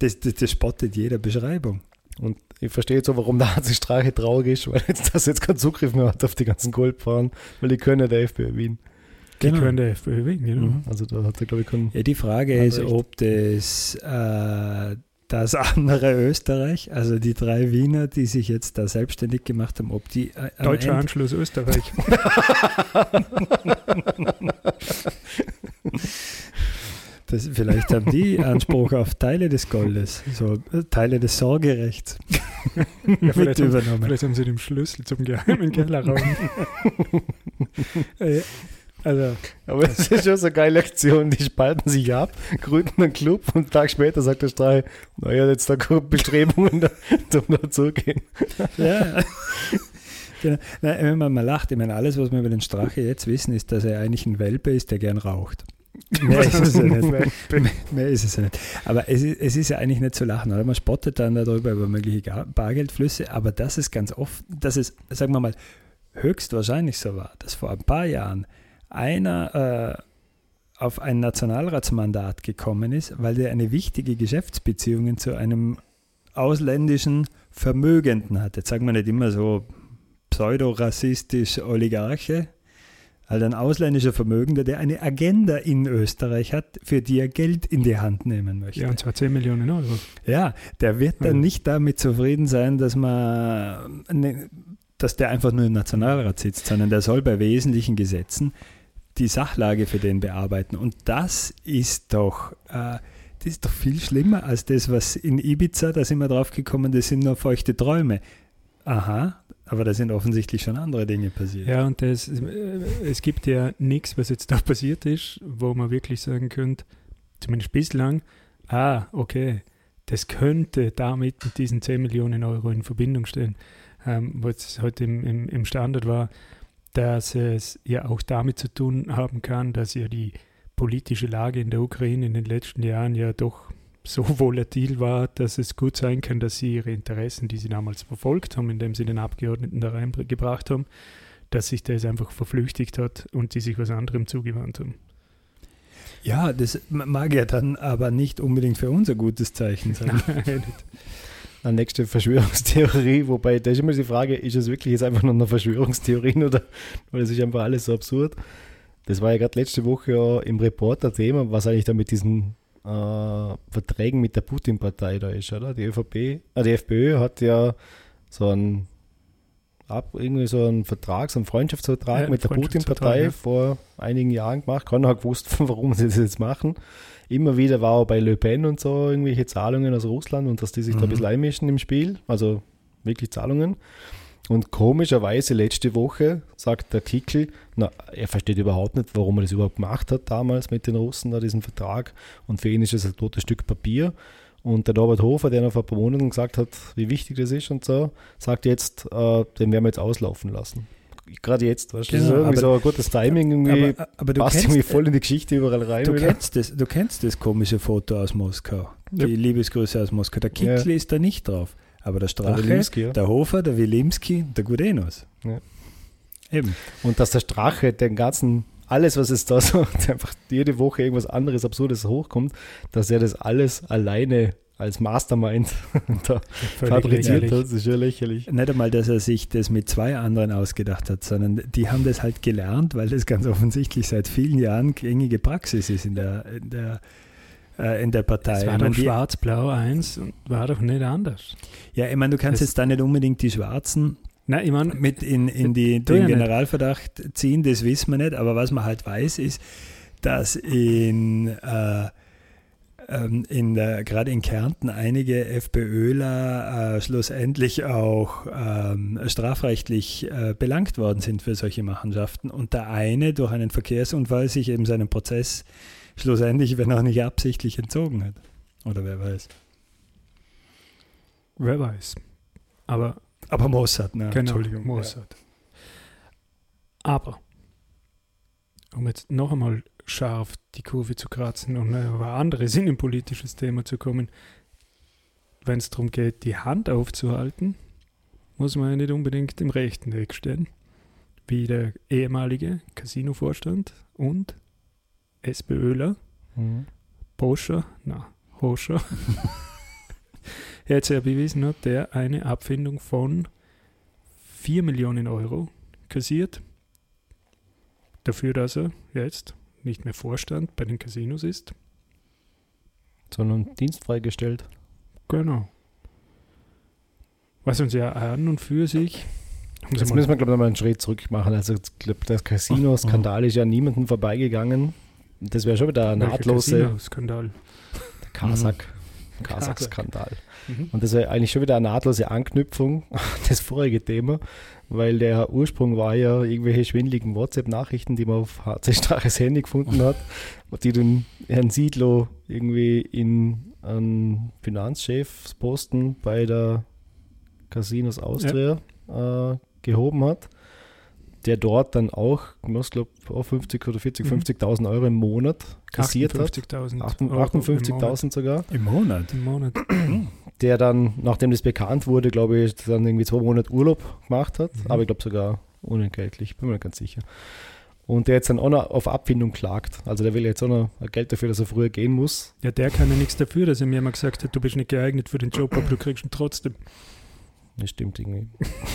Das, das, das spottet jeder Beschreibung. Und ich verstehe jetzt auch, warum der HC Strache traurig ist, weil jetzt das jetzt keinen Zugriff mehr hat auf die ganzen Goldfahren, weil die können ja der FPÖ Wien. Die Genau. können der FPÖ wählen, genau. Mhm. Also da hat er, glaube ich, keinen. Ja, die Frage ist, recht. ob das äh, das andere Österreich, also die drei Wiener, die sich jetzt da selbstständig gemacht haben, ob die äh, Deutscher Ende- Anschluss Österreich. das, vielleicht haben die Anspruch auf Teile des Goldes, so äh, Teile des Sorgerechts Ja, mit vielleicht, haben, übernommen. vielleicht haben sie den Schlüssel zum geheimen Kellerraum. Äh, also, Aber es ist schon so eine geile Aktion, die spalten sich ab, gründen einen Club und einen Tag später sagt der Strache, naja, jetzt da kommen Bestrebungen, da, zum dazugehen. Ja. genau. Nein, wenn man mal lacht, ich meine, alles, was wir über den Strache jetzt wissen, ist, dass er eigentlich ein Welpe ist, der gern raucht. Mehr ist es ja nicht. Mehr, mehr ist es ja nicht. Aber es ist, es ist ja eigentlich nicht zu lachen, oder? Man spottet dann darüber über mögliche Bargeldflüsse, aber das ist ganz oft, dass es, sagen wir mal, höchstwahrscheinlich so war, dass vor ein paar Jahren einer äh, auf ein Nationalratsmandat gekommen ist, weil der eine wichtige Geschäftsbeziehung zu einem ausländischen Vermögenden hat. Jetzt sagen wir nicht immer so pseudo-rassistisch Oligarche, halt ein ausländischer Vermögender, der eine Agenda in Österreich hat, für die er Geld in die Hand nehmen möchte. ja, und zwar 10 Millionen Euro. Ja, der wird dann Ja. nicht damit zufrieden sein, dass man, ne, dass der einfach nur im Nationalrat sitzt, sondern der soll bei wesentlichen Gesetzen die Sachlage für den bearbeiten. Und das ist doch, äh, das ist doch viel schlimmer als das, was in Ibiza, da sind wir drauf gekommen, das sind nur feuchte Träume. Aha, aber da sind offensichtlich schon andere Dinge passiert. Ja, und das, äh, es gibt ja nichts, was jetzt da passiert ist, wo man wirklich sagen könnte, zumindest bislang, ah, okay, das könnte damit mit diesen 10 Millionen Euro in Verbindung stehen. Ähm, was heute im, im, im Standard war, dass es ja auch damit zu tun haben kann, dass ja die politische Lage in der Ukraine in den letzten Jahren ja doch so volatil war, dass es gut sein kann, dass sie ihre Interessen, die sie damals verfolgt haben, indem sie den Abgeordneten da reingebracht haben, dass sich das einfach verflüchtigt hat und sie sich was anderem zugewandt haben. Ja, das mag ja dann aber nicht unbedingt für uns ein gutes Zeichen sein. Eine nächste Verschwörungstheorie, wobei da ist immer die Frage, ist es wirklich jetzt einfach nur eine Verschwörungstheorie oder weil es ist einfach alles so absurd. Das war ja gerade letzte Woche ja im Reporter Thema, was eigentlich da mit diesen äh, Verträgen mit der Putin-Partei da ist, oder? Die ÖVP, äh, die FPÖ hat ja so einen ab, irgendwie so einen Vertrag, so einen Freundschaftsvertrag Ja, mit der Putin-Partei ja. vor einigen Jahren gemacht. Keiner hat gewusst, warum sie das jetzt machen. Immer wieder war auch bei Le Pen und so irgendwelche Zahlungen aus Russland und dass die sich da ein Mhm. bisschen einmischen im Spiel, also wirklich Zahlungen. Und komischerweise letzte Woche sagt der Kickel, na, er versteht überhaupt nicht, warum er das überhaupt gemacht hat damals mit den Russen, da diesen Vertrag. Und für ihn ist es ein totes Stück Papier. Und der Norbert Hofer, der noch vor ein paar Monaten gesagt hat, wie wichtig das ist und so, sagt jetzt, äh, den werden wir jetzt auslaufen lassen. Gerade jetzt, weißt du, das ist Genau, irgendwie aber- so ein gutes Timing, irgendwie Aber, aber du, passt kennst, irgendwie voll in die Geschichte überall rein. du, wieder. kennst das, du kennst das komische Foto aus Moskau. Ja. Die Liebesgrüße aus Moskau. Der Kickl ist da nicht drauf. Aber der Strache, Wilimski, ja. der Hofer, der Wilimski, der Gudenus. Ja. Eben. Und dass der Strache den ganzen, alles, was es da so, einfach jede Woche irgendwas anderes, Absurdes hochkommt, dass er das alles alleine als Mastermind da fabriziert hat, ist ja lächerlich. Nicht einmal, dass er sich das mit zwei anderen ausgedacht hat, sondern die haben das halt gelernt, weil das ganz offensichtlich seit vielen Jahren gängige Praxis ist in der, in der, äh, in der Partei. Das war Ich doch schwarz-blau 1 und war doch nicht anders. Ja, ich meine, du kannst Das- jetzt da nicht unbedingt die Schwarzen Nein, ich meine, mit in, in die, ja den nicht. Generalverdacht ziehen, das wissen wir nicht, aber was man halt weiß, ist, dass in, äh, ähm, in der, gerade in Kärnten einige FPÖler äh, schlussendlich auch ähm, strafrechtlich äh, belangt worden sind für solche Machenschaften und der eine durch einen Verkehrsunfall sich eben seinen Prozess schlussendlich, wenn auch nicht absichtlich, entzogen hat. Oder wer weiß. wer weiß. Aber Aber Mossad, ne? Genau, Entschuldigung. Mossad. Aber, um jetzt noch einmal scharf die Kurve zu kratzen und ein anderes innenpolitisches Thema zu kommen, wenn es darum geht, die Hand aufzuhalten, muss man ja nicht unbedingt im rechten Weg stehen, wie der ehemalige Casino-Vorstand und SPÖler, Mhm. Boscher, na, Hoscher, jetzt ja bewiesen hat, der eine Abfindung von 4 Millionen Euro kassiert. Dafür, dass er jetzt nicht mehr Vorstand bei den Casinos ist. Sondern Dienst freigestellt. Genau. Was uns ja an und für sich. Jetzt müssen wir, glaube ich, nochmal einen Schritt zurück machen. Also, ich glaube, der Casino-Skandal ist ja niemandem vorbeigegangen. Das wäre schon wieder ein Welcher nahtlose Casino-Skandal. der Kasak. Kasak-Skandal. Mhm. Und das wäre eigentlich schon wieder eine nahtlose Anknüpfung an das vorige Thema, weil der Ursprung war ja irgendwelche schwindeligen WhatsApp-Nachrichten, die man auf HC Straches Handy gefunden hat, die den Herrn Siedlow irgendwie in einen Finanzchefsposten bei der Casinos Austria äh, gehoben hat, der dort dann auch, ich glaube, 50 oder 40, Mhm. 50.000 Euro im Monat kassiert hat. 58.000 Acht- Euro im Monat. 58.000 sogar. Im Monat. Im Monat. der dann, nachdem das bekannt wurde, glaube ich, dann irgendwie zwei Monate Urlaub gemacht hat, Mhm. aber ich glaube sogar unentgeltlich, bin mir ganz sicher. Und der jetzt dann auch noch auf Abfindung klagt. Also der will jetzt auch noch Geld dafür, dass er früher gehen muss. Ja, der kann ja nichts dafür, dass er mir mal gesagt hat, du bist nicht geeignet für den Job, aber du kriegst ihn trotzdem. Das stimmt irgendwie.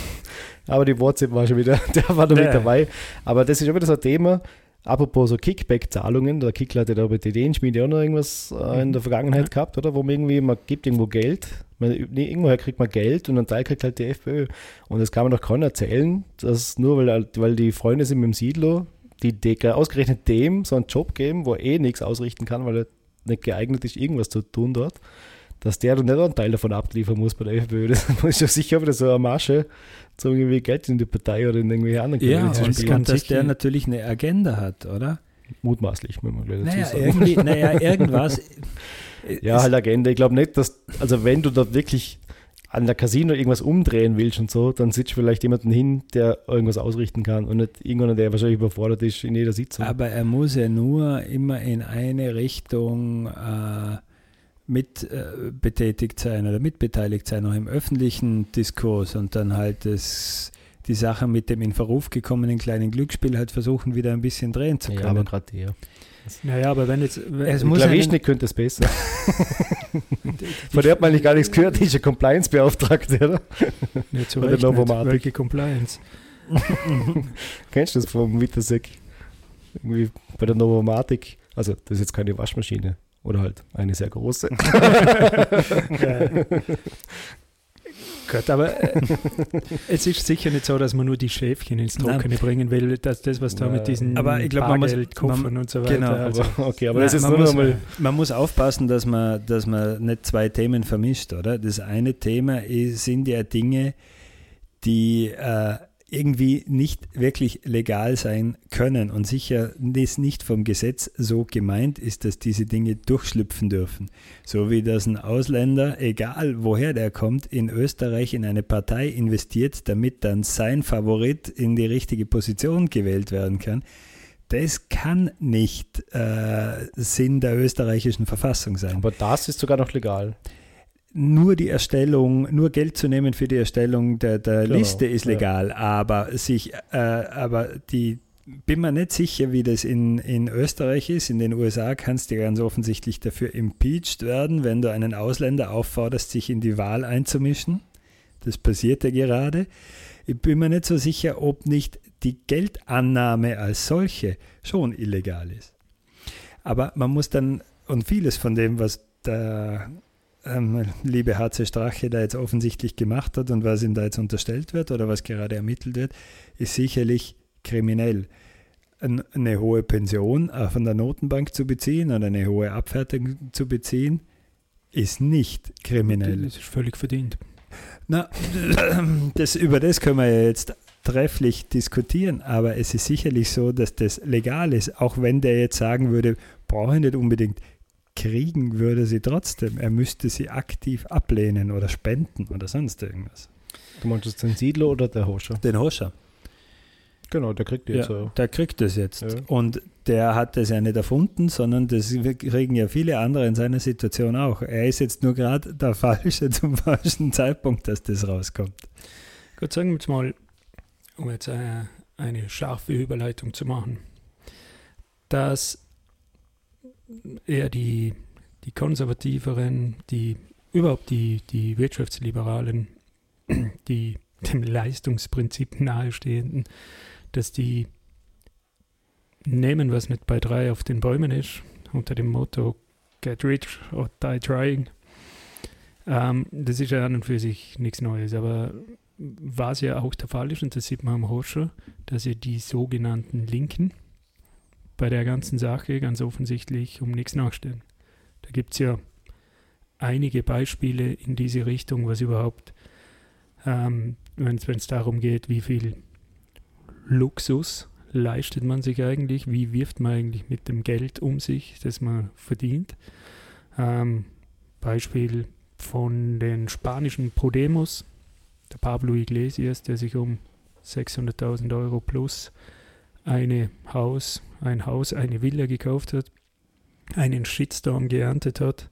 aber die WhatsApp war schon wieder, der war mit Ja. dabei. Aber das ist schon wieder so ein Thema. Apropos so Kickback-Zahlungen, der Kickler hat ja da bei der Ideenschmiede auch noch irgendwas äh, in der Vergangenheit gehabt, oder? Wo man irgendwie, man gibt irgendwo Geld, man, nee, irgendwoher kriegt man Geld und einen Teil kriegt halt die FPÖ. Und das kann man doch keiner erzählen, dass nur weil, weil die Freunde sind mit dem Siedler, die, die ausgerechnet dem so einen Job geben, wo er eh nichts ausrichten kann, weil er nicht geeignet ist, irgendwas zu tun dort, dass der dann nicht auch einen Teil davon abliefern muss bei der FPÖ. Das ist ja sicher wieder so eine Masche, zum irgendwie Geld in die Partei oder in irgendwelche anderen Ja, und, das spielen. kann und dass sicher- der natürlich eine Agenda hat, oder? Mutmaßlich, muss man gleich dazu Naja, sagen. irgendwie, naja, irgendwas. Ja, halt Agenda. Ich glaube nicht, dass, also wenn du da wirklich an der Casino irgendwas umdrehen willst und so, dann sitzt vielleicht jemanden hin, der irgendwas ausrichten kann und nicht irgendeiner, der wahrscheinlich überfordert ist in jeder Sitzung. Aber er muss ja nur immer in eine Richtung äh, mit äh, betätigt sein oder mitbeteiligt sein, auch im öffentlichen Diskurs und dann halt das, die Sache mit dem in Verruf gekommenen kleinen Glücksspiel halt versuchen, wieder ein bisschen drehen zu ja, können. aber gerade der. Naja, aber wenn jetzt. Wenn, Es muss nicht könnte es besser. Von der hat man eigentlich gar nichts gehört, die ist ja Compliance-Beauftragte, oder? nicht so bei der recht nicht. Welche Compliance? Kennst du das vom Wittersek? Irgendwie bei der Novomatic. Also, das ist jetzt keine Waschmaschine. Oder halt eine sehr große. Gut, aber äh, es ist sicher nicht so, dass man nur die Schäfchen ins Nein. Trockene bringen will, dass das, was da mit diesen Aber ich glaub, man muss- man- und so weiter. genau, also, Aber, okay, aber Nein, das ist man, nur muss, mal. man muss aufpassen, dass man, dass man nicht zwei Themen vermischt, oder? Das eine Thema ist, sind ja Dinge, die äh, irgendwie nicht wirklich legal sein können und sicher ist nicht vom Gesetz so gemeint ist, dass diese Dinge durchschlüpfen dürfen. So wie dass ein Ausländer, egal woher der kommt, in Österreich in eine Partei investiert, damit dann sein Favorit in die richtige Position gewählt werden kann. Das kann nicht äh, Sinn der österreichischen Verfassung sein. Aber das ist sogar noch legal. Nur die Erstellung, nur Geld zu nehmen für die Erstellung der, der Genau, Liste ist ja. legal, aber sich, äh, aber die bin mir nicht sicher, wie das in, in Österreich ist. In den USA kannst du ganz offensichtlich dafür impeached werden, wenn du einen Ausländer aufforderst, sich in die Wahl einzumischen. Das passiert ja gerade. Ich bin mir nicht so sicher, ob nicht die Geldannahme als solche schon illegal ist. Aber man muss dann, und vieles von dem, was der ähm, liebe HC Strache da jetzt offensichtlich gemacht hat und was ihm da jetzt unterstellt wird oder was gerade ermittelt wird, ist sicherlich kriminell. Ein, eine hohe Pension äh, von der Notenbank zu beziehen oder eine hohe Abfertigung zu beziehen, ist nicht kriminell. das ist völlig verdient. Na, das, über das können wir ja jetzt trefflich diskutieren, aber es ist sicherlich so, dass das legal ist, auch wenn der jetzt sagen würde, brauche ich nicht unbedingt, kriegen würde sie trotzdem. Er müsste sie aktiv ablehnen oder spenden oder sonst irgendwas. Du meinst jetzt den Siedler oder der Hoscher? Den Hoscher, Genau, der kriegt jetzt so. der kriegt das jetzt. Ja. Und der hat das ja nicht erfunden, sondern das kriegen ja viele andere in seiner Situation auch. Er ist jetzt nur gerade der Falsche zum falschen Zeitpunkt, dass das rauskommt. Gut, sagen wir jetzt mal, um jetzt äh, eine scharfe Überleitung zu machen, dass eher die, die konservativeren, die überhaupt die, die Wirtschaftsliberalen, die dem Leistungsprinzip nahestehenden, dass die nehmen, was nicht bei drei auf den Bäumen ist, unter dem Motto Get rich or die trying. Ähm, das ist ja an und für sich nichts Neues, aber was ja auch der Fall ist, und das sieht man am Horscher, dass ja die sogenannten Linken bei der ganzen Sache ganz offensichtlich um nichts nachstellen. Da gibt es ja einige Beispiele in diese Richtung, was überhaupt, ähm, wenn es darum geht, wie viel Luxus leistet man sich eigentlich, wie wirft man eigentlich mit dem Geld um sich, das man verdient. Ähm, Beispiel von den spanischen Podemos, der Pablo Iglesias, der sich um 600.000 Euro plus eine Haus, ein Haus, eine Villa gekauft hat, einen Shitstorm geerntet hat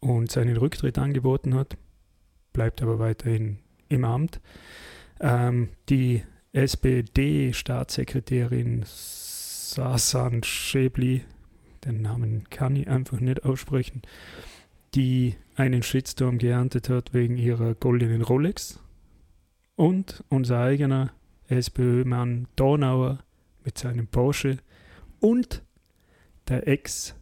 und seinen Rücktritt angeboten hat, bleibt aber weiterhin im Amt. Ähm, die SPD-Staatssekretärin Sasan Schäbli, den Namen kann ich einfach nicht aussprechen, die einen Shitstorm geerntet hat wegen ihrer goldenen Rolex. Und unser eigener SPÖ-Mann Donauer mit seinem Porsche und der Ex-SPÖ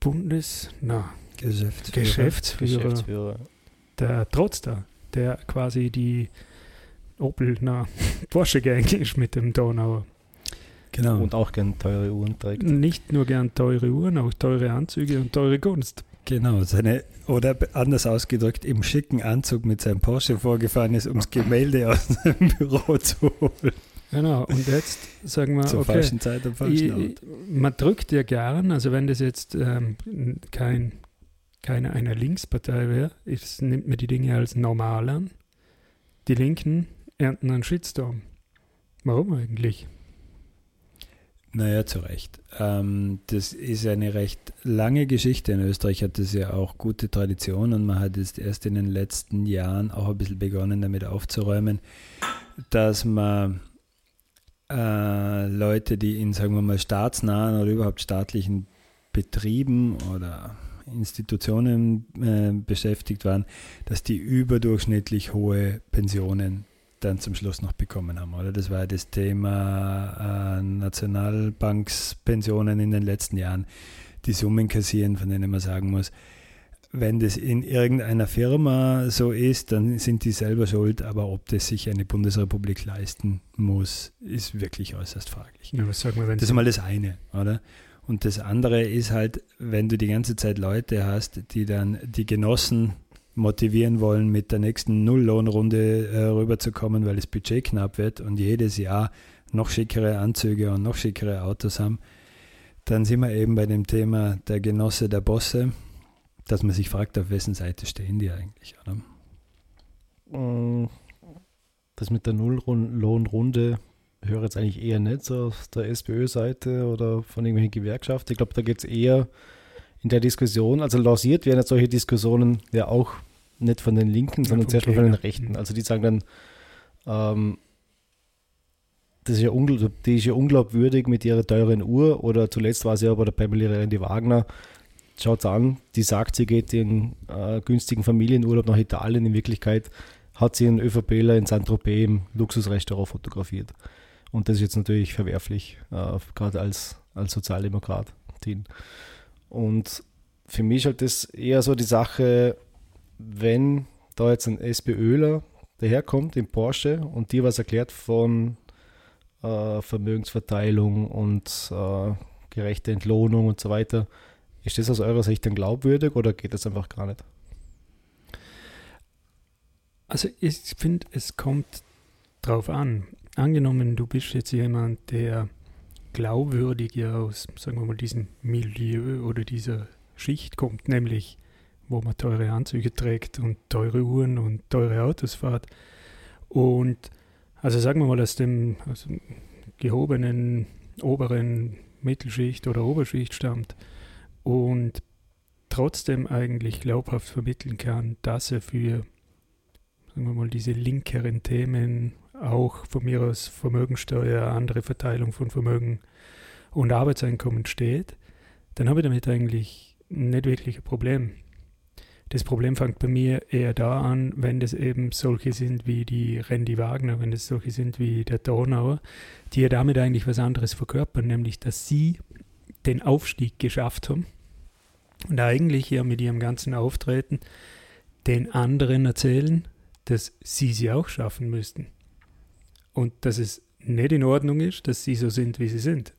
Bundes, na, Geschäftsführer. Geschäftsführer, Geschäftsführer. der Trotzter, der quasi die Opel, na, Porsche Gang ist mit dem Donauer. Genau. Und auch gern teure Uhren trägt. Nicht nur gern teure Uhren, auch teure Anzüge und teure Kunst. Genau, seine, oder anders ausgedrückt, im schicken Anzug mit seinem Porsche vorgefahren ist, um das Gemälde aus seinem Büro zu holen. Genau, und jetzt sagen wir, Zur okay, falschen Zeit am falschen Ort. man drückt ja gern, also wenn das jetzt ähm, kein, keine einer Linkspartei wäre, ist, nimmt man die Dinge als normal an. Die Linken ernten einen Shitstorm. Warum eigentlich? Naja, zu Recht. Ähm, das ist eine recht lange Geschichte. In Österreich hat das ja auch gute Tradition und man hat jetzt erst in den letzten Jahren auch ein bisschen begonnen, damit aufzuräumen, dass man äh, Leute, die in, sagen wir mal, staatsnahen oder überhaupt staatlichen Betrieben oder Institutionen äh, beschäftigt waren, dass die überdurchschnittlich hohe Pensionen dann zum Schluss noch bekommen haben. Oder das war das Thema äh, Nationalbankspensionen in den letzten Jahren, die Summen kassieren, von denen man sagen muss, wenn das in irgendeiner Firma so ist, dann sind die selber schuld, aber ob das sich eine Bundesrepublik leisten muss, ist wirklich äußerst fraglich. Ja, was sagen wir, wenn Das ist mal das eine, oder? Und das andere ist halt, wenn du die ganze Zeit Leute hast, die dann die Genossen motivieren wollen, mit der nächsten Nulllohnrunde äh, rüberzukommen, weil das Budget knapp wird und jedes Jahr noch schickere Anzüge und noch schickere Autos haben, dann sind wir eben bei dem Thema der Genosse der Bosse, dass man sich fragt, auf wessen Seite stehen die eigentlich, oder? Mm, Das mit der Nulllohnrunde höre jetzt eigentlich eher nicht so auf der SPÖ-Seite oder von irgendwelchen Gewerkschaften. Ich glaube, da geht es eher in der Diskussion, also lanciert werden solche Diskussionen ja auch nicht von den Linken, sondern vom zuerst mal von den. Rechten. Also die sagen dann, ähm, das ist ja, ungl die ist ja unglaubwürdig mit ihrer teuren Uhr oder zuletzt war sie ja bei der Pamela Rendi Wagner. Schaut an, die sagt, sie geht in äh, günstigen Familienurlaub nach Italien. In Wirklichkeit hat sie einen ÖVPler in Saint-Tropez im Luxusrestaurant fotografiert. Und das ist jetzt natürlich verwerflich, äh, gerade als, als Sozialdemokratin. Und für mich ist halt das eher so die Sache, wenn da jetzt ein SPÖler daherkommt im Porsche und dir was erklärt von äh, Vermögensverteilung und äh, gerechte Entlohnung und so weiter, ist das aus eurer Sicht dann glaubwürdig oder geht das einfach gar nicht? Also ich finde, es kommt drauf an. Angenommen, du bist jetzt jemand, der glaubwürdig ja aus, sagen wir mal, diesem Milieu oder dieser Schicht kommt, nämlich wo man teure Anzüge trägt und teure Uhren und teure Autos fährt. Und also sagen wir mal aus dem aus dem gehobenen oberen Mittelschicht oder Oberschicht stammt und trotzdem eigentlich glaubhaft vermitteln kann, dass er für sagen wir mal, diese linkeren Themen, auch von mir aus Vermögensteuer, andere Verteilung von Vermögen und Arbeitseinkommen steht, dann habe ich damit eigentlich nicht wirklich ein Problem. Das Problem fängt bei mir eher da an, wenn das eben solche sind wie die Randy Wagner, wenn das solche sind wie der Donauer, die ja damit eigentlich was anderes verkörpern, nämlich dass sie den Aufstieg geschafft haben und eigentlich ja mit ihrem ganzen Auftreten den anderen erzählen, dass sie sie auch schaffen müssten. Und dass es nicht in Ordnung ist, dass sie so sind, wie sie sind.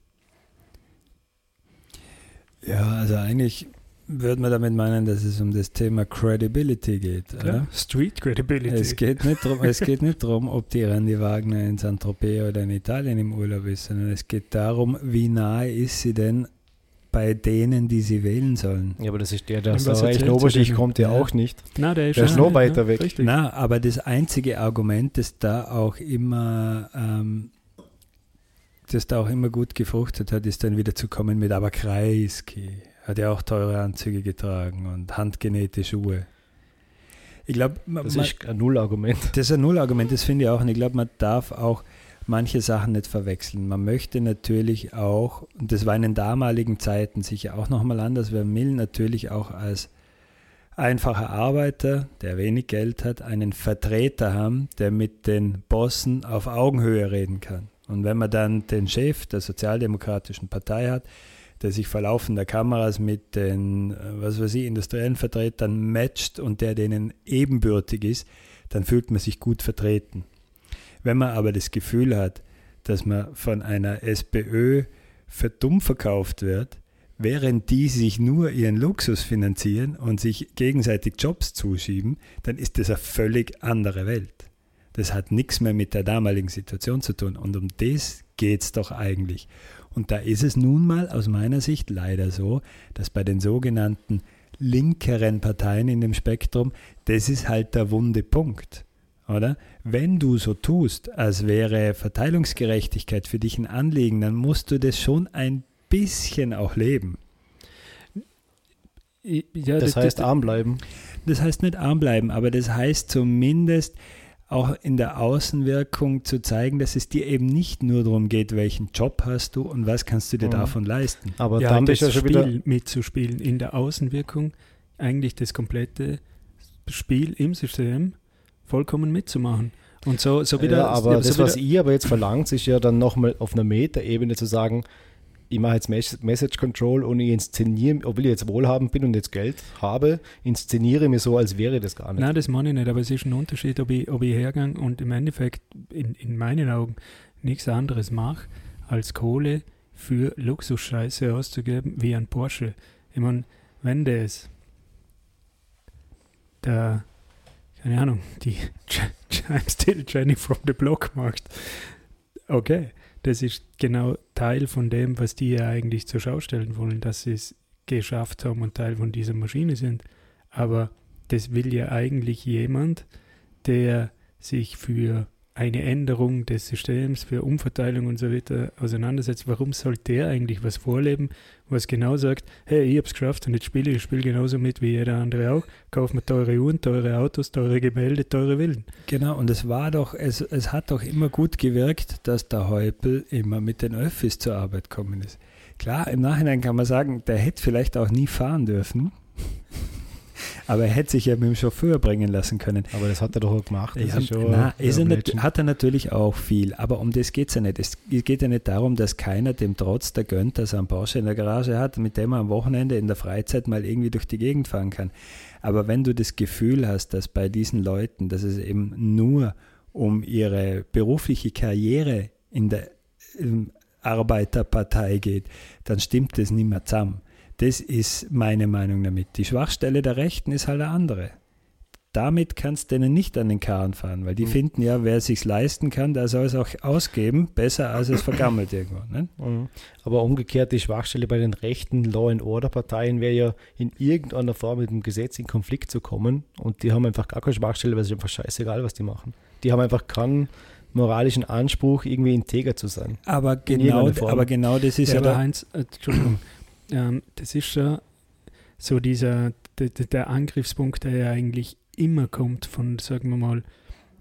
Ja, also eigentlich würde man damit meinen, dass es um das Thema Credibility geht. Oder? Street Credibility. Es geht, nicht drum, es geht nicht darum, ob die Randy Wagner in Saint-Tropez oder in Italien im Urlaub ist, sondern es geht darum, wie nahe ist sie denn bei denen, die sie wählen sollen. Ja, aber das ist der, der aus der erzählt Oberschicht kommt ja Ja. auch nicht. Na, der ist, Der ist noch weiter weg. Richtig. Na, aber das einzige Argument, das da auch immer, ähm, das da auch immer gut gefruchtet hat, ist dann wieder zu kommen mit aber Kreisky hat ja auch teure Anzüge getragen und handgenähte Schuhe. Ich glaube, Das ist ein Nullargument. Das ist ein Nullargument, das finde ich auch. Und ich glaube, man darf auch manche Sachen nicht verwechseln. Man möchte natürlich auch, und das war in den damaligen Zeiten sicher auch nochmal anders, weil Mill natürlich auch als einfacher Arbeiter, der wenig Geld hat, einen Vertreter haben, der mit den Bossen auf Augenhöhe reden kann. Und wenn man dann den Chef der Sozialdemokratischen Partei hat, der sich vor laufender Kameras mit den, äh, was weiß ich, industriellen Vertretern matcht und der denen ebenbürtig ist, dann fühlt man sich gut vertreten. Wenn man aber das Gefühl hat, dass man von einer SPÖ für dumm verkauft wird, während die sich nur ihren Luxus finanzieren und sich gegenseitig Jobs zuschieben, dann ist das eine völlig andere Welt. Das hat nichts mehr mit der damaligen Situation zu tun. Und um das geht es doch eigentlich. Und da ist es nun mal aus meiner Sicht leider so, dass bei den sogenannten linkeren Parteien in dem Spektrum, das ist halt der wunde Punkt. Oder? Wenn du so tust, als wäre Verteilungsgerechtigkeit für dich ein Anliegen, dann musst du das schon ein bisschen auch leben. Ja, Das heißt arm bleiben. Das heißt nicht arm bleiben, aber das heißt zumindest auch in der Außenwirkung zu zeigen, dass es dir eben nicht nur darum geht, welchen Job hast du und was kannst du dir Mhm. davon leisten. Aber ja, dann das ja schon Spiel wieder. mitzuspielen, in der Außenwirkung eigentlich das komplette Spiel im System vollkommen mitzumachen. Und so, so wieder. ja, aber so das, was wieder, ihr aber jetzt verlangt, ist ja dann nochmal auf einer Metaebene zu sagen, ich mache jetzt Mes- Message Control und ich inszeniere, obwohl ich jetzt wohlhabend bin und jetzt Geld habe, inszeniere mir so, als wäre das gar nicht. Nein, das meine ich nicht, aber es ist ein Unterschied, ob ich, ob ich hergehe und im Endeffekt in, in meinen Augen nichts anderes mache, als Kohle für Luxusscheiße auszugeben wie ein Porsche. Ich meine, wenn das der, keine Ahnung, die I'm still Jenny from the Block macht, okay, das ist genau Teil von dem, was die ja eigentlich zur Schau stellen wollen, dass sie es geschafft haben und Teil von dieser Maschine sind. Aber das will ja eigentlich jemand, der sich für eine Änderung des Systems, für Umverteilung und so weiter auseinandersetzt. Warum soll der eigentlich was vorleben, was genau sagt, hey, ich hab's geschafft und jetzt spiele ich das Spiel genauso mit wie jeder andere auch, kauf mir teure Uhren, teure Autos, teure Gemälde, teure Villen. Genau, und es war doch, es, es hat doch immer gut gewirkt, dass der Häupl immer mit den Öffis zur Arbeit gekommen ist. Klar, im Nachhinein kann man sagen, der hätte vielleicht auch nie fahren dürfen. Aber er hätte sich ja mit dem Chauffeur bringen lassen können. Aber das hat er doch auch gemacht. Ja, ist na, ist er nat- hat er natürlich auch viel, aber um das geht es ja nicht. Es geht ja nicht darum, dass keiner dem trotz der gönnt, dass er einen Porsche in der Garage hat, mit dem er am Wochenende in der Freizeit mal irgendwie durch die Gegend fahren kann. Aber wenn du das Gefühl hast, dass bei diesen Leuten, dass es eben nur um ihre berufliche Karriere in der ähm, Arbeiterpartei geht, dann stimmt das nicht mehr zusammen. Das ist meine Meinung damit. Die Schwachstelle der Rechten ist halt eine andere damit kannst du denen nicht an den Karren fahren, weil die Mhm. finden ja, wer es sich leisten kann, der soll es auch ausgeben, besser als es vergammelt irgendwo. Ne? Mhm. Aber umgekehrt, die Schwachstelle bei den rechten Law and Order Parteien wäre ja in irgendeiner Form mit dem Gesetz in Konflikt zu kommen. Und die haben einfach gar keine Schwachstelle, weil es ist einfach scheißegal, was die machen. Die haben einfach keinen moralischen Anspruch, irgendwie integer zu sein. Aber, genau, aber genau das ist ja, ja, der, Heinz, äh, Entschuldigung, ähm, das ist ja so dieser, der, der Angriffspunkt, der ja eigentlich immer kommt von, sagen wir mal,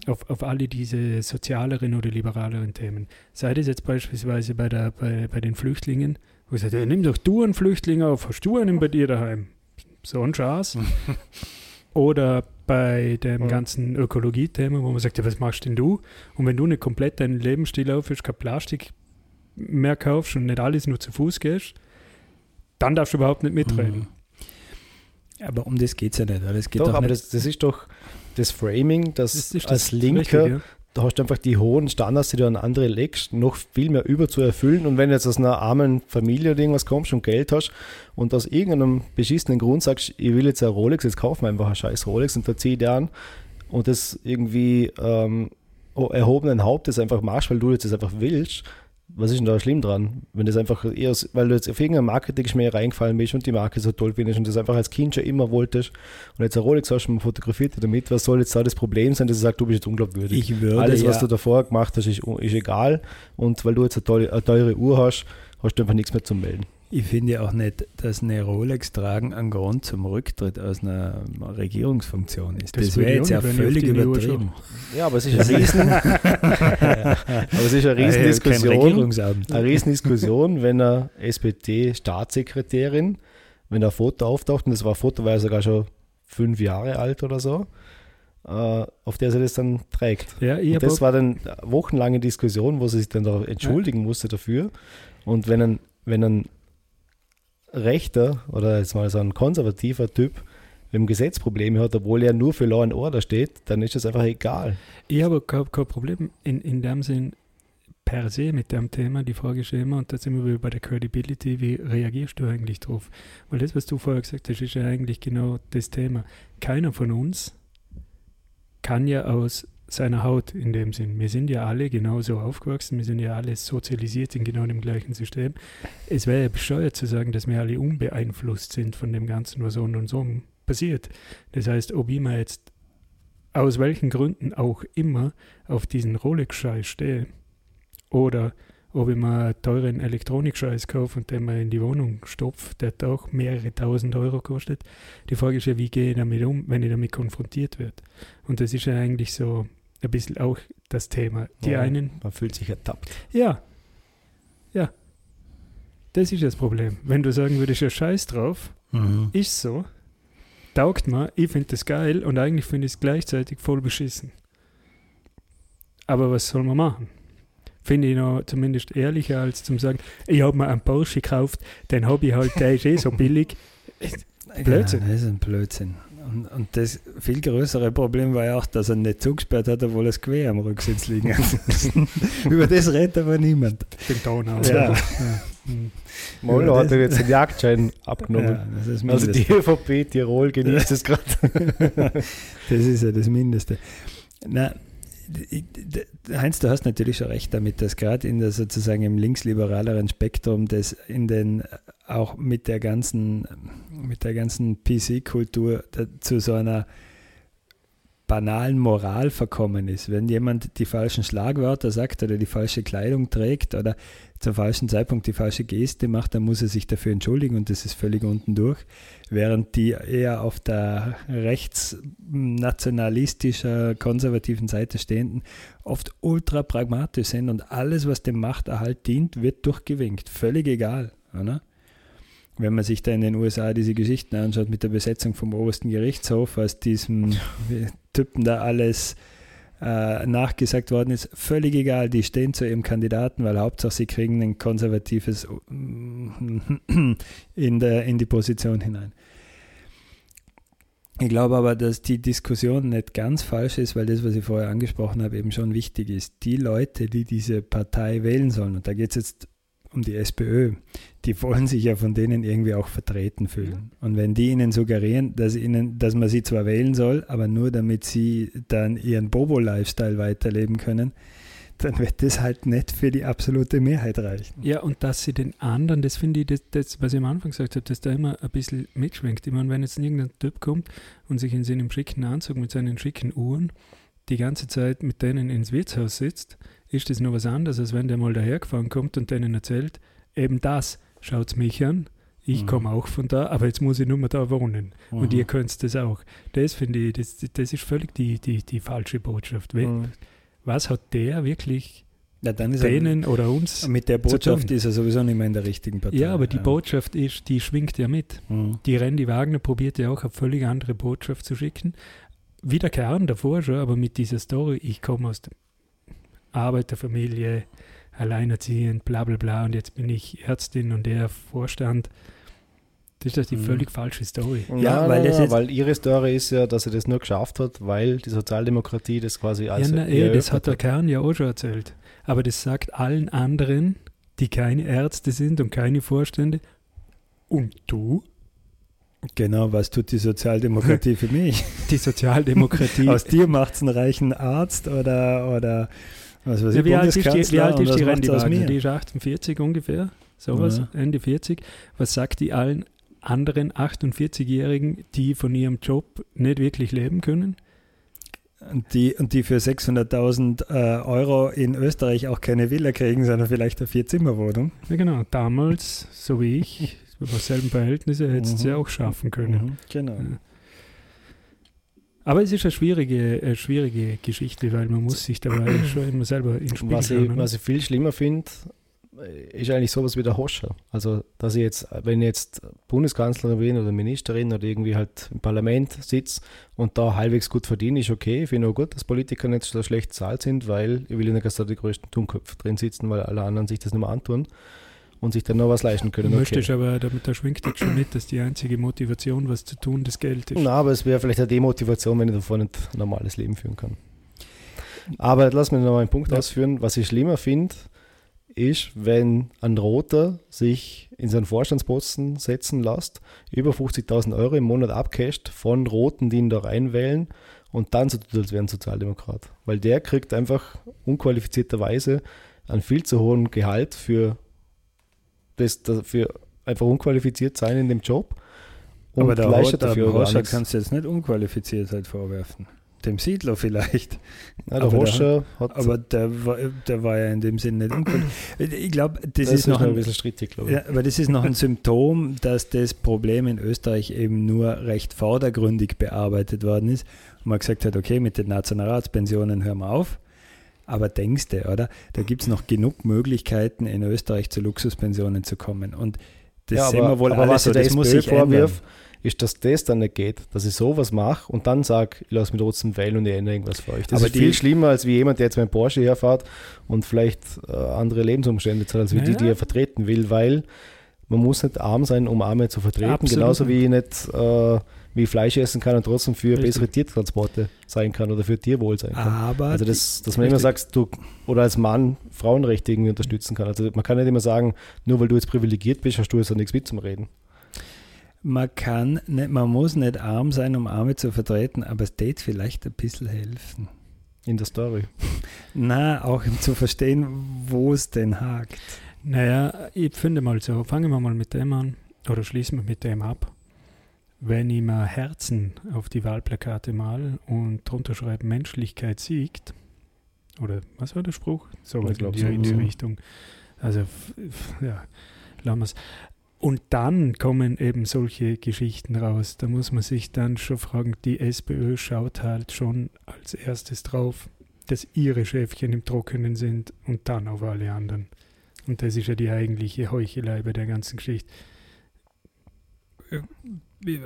auf, auf alle diese sozialeren oder liberaleren Themen. Sei das jetzt beispielsweise bei, der, bei, bei den Flüchtlingen, wo ich sage, ja, nimm doch du einen Flüchtling auf, hast du einen bei dir daheim? so ein Schatz. Oder bei dem Ja. ganzen Ökologie-Thema, wo man sagt, ja, was machst denn du? Und wenn du nicht komplett deinen Lebensstil aufhörst, kein Plastik mehr kaufst und nicht alles nur zu Fuß gehst, dann darfst du überhaupt nicht mitreden. Mhm. Aber um das geht es ja nicht. Es geht Doch, doch aber nicht. das, das ist doch das Framing, dass Das ist als das Linker Richtige, ja. da hast du einfach die hohen Standards, die du an andere legst, noch viel mehr über zu erfüllen. Und wenn du jetzt aus einer armen Familie oder irgendwas kommst und Geld hast und aus irgendeinem beschissenen Grund sagst, ich will jetzt ein Rolex, jetzt kauf mir einfach ein scheiß Rolex und da zieh ich dir an und das irgendwie ähm, erhobenen Hauptes einfach machst, weil du jetzt das einfach willst, was ist denn da schlimm dran? Wenn das einfach eher, weil du jetzt auf irgendeine Marketing-Schmäh reingefallen bist und die Marke so toll findest und das einfach als Kind schon immer wolltest und jetzt ein Rolex hast und fotografiert damit, was soll jetzt da das Problem sein, dass du sagst, du bist jetzt unglaubwürdig? Ich würde Alles, ja, was du davor gemacht hast, ist, ist egal. Und weil du jetzt eine, tolle, eine teure Uhr hast, hast du einfach nichts mehr zu melden. Ich finde auch nicht, dass eine Rolex tragen ein Grund zum Rücktritt aus einer Regierungsfunktion ist. Das Das, wäre jetzt ja völlig übertrieben. Ja, aber es ist eine Riesen, aber es ist eine Kein Riesendiskussion. Eine Riesendiskussion, wenn eine SPD-Staatssekretärin, wenn ein Foto auftaucht, und das war ein Foto, war ja sogar schon fünf Jahre alt oder so, äh, auf der sie das dann trägt. Ja, ich Und hab das war dann eine wochenlange Diskussion, wo sie sich dann da entschuldigen musste dafür. Und wenn ein, wenn ein rechter oder jetzt mal so ein konservativer Typ dem Gesetz Probleme hat, obwohl er nur für Law and Order steht, dann ist das einfach egal. Ich habe kein, kein Problem in, in dem Sinn per se mit dem Thema. Die Frage ist immer, und da sind wir bei der Credibility, wie reagierst du eigentlich drauf? Weil das, was du vorher gesagt hast, ist ja eigentlich genau das Thema. Keiner von uns kann ja aus seiner Haut in dem Sinn. Wir sind ja alle genauso aufgewachsen, wir sind ja alle sozialisiert in genau dem gleichen System. Es wäre ja bescheuert zu sagen, dass wir alle unbeeinflusst sind von dem Ganzen, was um uns herum passiert. Das heißt, ob ich mir jetzt aus welchen Gründen auch immer auf diesen Rolex-Scheiß stehe oder ob ich mir einen teuren Elektronik-Scheiß kaufe und den mal in die Wohnung stopfe, der hat auch mehrere tausend Euro kostet. Die Frage ist ja, wie gehe ich damit um, wenn ich damit konfrontiert werde? Und das ist ja eigentlich so ein bisschen auch das Thema. Die Ja. einen, Man fühlt sich ertappt. ja, ja, das ist das Problem. Wenn du sagen würdest, ja scheiß drauf, Mhm. ist so, taugt mir, ich finde das geil und eigentlich finde ich es gleichzeitig voll beschissen. Aber was soll man machen? Finde ich noch zumindest ehrlicher, als zum sagen, ich habe mir einen Porsche gekauft, den habe ich halt, der ist eh so billig. Blödsinn. Ja, das ist ein Blödsinn. Und, und das viel größere Problem war ja auch, dass er nicht zugesperrt hat, obwohl er das Quer am Rücksitz liegen hat. Über das redet aber niemand. Den Donau. Ja. Ja. Hm. Mollo Ja, hat ihm jetzt den Jagdschein abgenommen. Ja, das ist das also die. ÖVP Tirol genießt es gerade. Das ist ja das Mindeste. Na, d- Heinz, du hast natürlich schon recht damit, dass gerade in der sozusagen im linksliberaleren Spektrum das in den auch mit der ganzen mit der ganzen PC-Kultur zu so einer banalen Moral verkommen ist. Wenn jemand die falschen Schlagwörter sagt oder die falsche Kleidung trägt oder zum falschen Zeitpunkt die falsche Geste macht, dann muss er sich dafür entschuldigen und das ist völlig unten durch. Während die eher auf der rechtsnationalistischer, konservativen Seite stehenden oft ultra pragmatisch sind und alles, was dem Machterhalt dient, wird durchgewinkt. Völlig egal. Oder? Wenn man sich da in den USA diese Geschichten anschaut mit der Besetzung vom obersten Gerichtshof, als diesem Typen da alles äh, nachgesagt worden ist, völlig egal, die stehen zu ihrem Kandidaten, weil Hauptsache sie kriegen ein konservatives in, der, in die Position hinein. Ich glaube aber, dass die Diskussion nicht ganz falsch ist, weil das, was ich vorher angesprochen habe, eben schon wichtig ist. Die Leute, die diese Partei wählen sollen, und da geht es jetzt um die SPÖ, die wollen sich ja von denen irgendwie auch vertreten fühlen. Und wenn die ihnen suggerieren, dass, ihnen, dass man sie zwar wählen soll, aber nur damit sie dann ihren Bobo-Lifestyle weiterleben können, dann wird das halt nicht für die absolute Mehrheit reichen. Ja, und dass sie den anderen, das finde ich, das, das, was ich am Anfang gesagt habe, dass da immer ein bisschen mitschwingt. Ich meine, wenn jetzt irgendein Typ kommt und sich in seinem schicken Anzug mit seinen schicken Uhren die ganze Zeit mit denen ins Wirtshaus sitzt, ist das noch was anderes, als wenn der mal dahergefahren kommt und denen erzählt, eben das, schaut's mich an, ich Mhm. komme auch von da, aber jetzt muss ich nur mehr da wohnen. Und ihr könnt das auch. Das finde ich, das, das ist völlig die, die, die falsche Botschaft. Mhm. Was hat der wirklich Ja, denen oder uns. er, mit der Botschaft ist er sowieso nicht mehr in der richtigen Partei. Ja, aber die Botschaft ist, die schwingt ja mit. Mhm. Die Randy Wagner probiert ja auch eine völlig andere Botschaft zu schicken. Wie der Kern davor schon, aber mit dieser Story, ich komme aus der Arbeiterfamilie, alleinerziehend, bla bla bla, und jetzt bin ich Ärztin und der Vorstand. Das ist die Mhm. völlig falsche Story. Ja, Nein, weil nein, das nein, jetzt- weil ihre Story ist ja, dass sie das nur geschafft hat, weil die Sozialdemokratie das quasi als ja, na, eh, das hat der Kern ja auch schon erzählt. Aber das sagt allen anderen, die keine Ärzte sind und keine Vorstände. Und du, Genau, was tut die Sozialdemokratie für mich? die Sozialdemokratie. Aus dir macht es einen reichen Arzt oder, oder ich, ja, wie alt ist die, wie alt ist die Randy Wagner? Die ist 48 ungefähr, sowas, Ja. Ende 40. Was sagt die allen anderen 48-Jährigen, die von ihrem Job nicht wirklich leben können? Und die, und die für 600.000 äh, Euro in Österreich auch keine Villa kriegen, sondern vielleicht eine Vierzimmerwohnung. Ja, genau. Damals, so wie ich, über selben Verhältnisse, hättest du Mhm. ja auch schaffen können. Mhm, genau. Ja. Aber es ist eine schwierige, äh, schwierige Geschichte, weil man muss sich dabei schon immer selber ins Spiel Was ich, was ich viel schlimmer finde, ist eigentlich sowas wie der Hoscher. Also, dass ich jetzt, wenn ich jetzt Bundeskanzlerin bin oder Ministerin oder irgendwie halt im Parlament sitze und da halbwegs gut verdiene, ist okay. Ich finde auch gut, dass Politiker nicht so schlecht bezahlt sind, weil ich will ja nicht, dass da die größten Dummköpfe drin sitzen, weil alle anderen sich das nicht mehr antun und sich dann noch was leisten können. Du Okay. möchtest aber, damit da schwingt jetzt schon mit, dass die einzige Motivation, was zu tun, das Geld ist. Na, aber es wäre vielleicht eine Demotivation, wenn ich davon nicht ein normales Leben führen kann. Aber lass mich noch mal einen Punkt Ja. ausführen. Was ich schlimmer finde, ist, wenn ein Roter sich in seinen Vorstandsposten setzen lässt, über 50.000 Euro im Monat abcasht von Roten, die ihn da reinwählen und dann so tut, als wäre ein Sozialdemokrat. Weil der kriegt einfach unqualifizierterweise einen viel zu hohen Gehalt für das, für einfach unqualifiziert sein in dem Job. Und aber der, leistet der dafür Horscher kannst du jetzt nicht Unqualifiziertheit vorwerfen. Dem Siedler vielleicht. Ja, der Aber der hat. Aber der war, der war ja in dem Sinn nicht unqualifiziert. Ich glaube, das, das ist noch ein ein, bisschen strittig, glaube ich. ja, aber das ist noch ein Symptom, dass das Problem in Österreich eben nur recht vordergründig bearbeitet worden ist. Und man gesagt hat, okay, mit den Nationalratspensionen hören wir auf. Aber denkst du, oder? Da gibt es noch genug Möglichkeiten, in Österreich zu Luxuspensionen zu kommen. Und das ja, sehen aber, wir wohl aber alle was so, ich das muss ändern. vorwirft, ist, dass das dann nicht geht, dass ich sowas mache und dann sage, ich lasse mich trotzdem wählen und ich ändere irgendwas für euch. Das Aber ist die- viel schlimmer, als wie jemand, der jetzt mit Porsche herfährt und vielleicht äh, andere Lebensumstände hat, als wie die, Ja. die er vertreten will, weil man muss nicht arm sein, um Arme zu vertreten, Absolut genauso wie ich nicht äh, wie Fleisch essen kann und trotzdem für Richtig. bessere Tiertransporte sein kann oder für Tierwohl sein kann. Aber Also das, dass man immer sagt, du oder als Mann Frauenrechte irgendwie unterstützen kann. Also man kann nicht immer sagen, nur weil du jetzt privilegiert bist, hast du jetzt auch nichts mitzureden. man kann nicht, man muss nicht arm sein, um Arme zu vertreten, aber es tät vielleicht ein bisschen helfen. In der Story. Na, auch um zu verstehen, wo es denn hakt. Naja, ich finde mal so, fangen wir mal mit dem an oder schließen wir mit dem ab. Wenn ich mal Herzen auf die Wahlplakate mal und drunter schreibe, Menschlichkeit siegt, oder was war der Spruch? So Ich was in so. in die. Richtung. Also, ja, lassen. Und dann kommen eben solche Geschichten raus. Da muss man sich dann schon fragen, die SPÖ schaut halt schon als erstes drauf, dass ihre Schäfchen im Trockenen sind und dann auf alle anderen. Und das ist ja die eigentliche Heuchelei bei der ganzen Geschichte.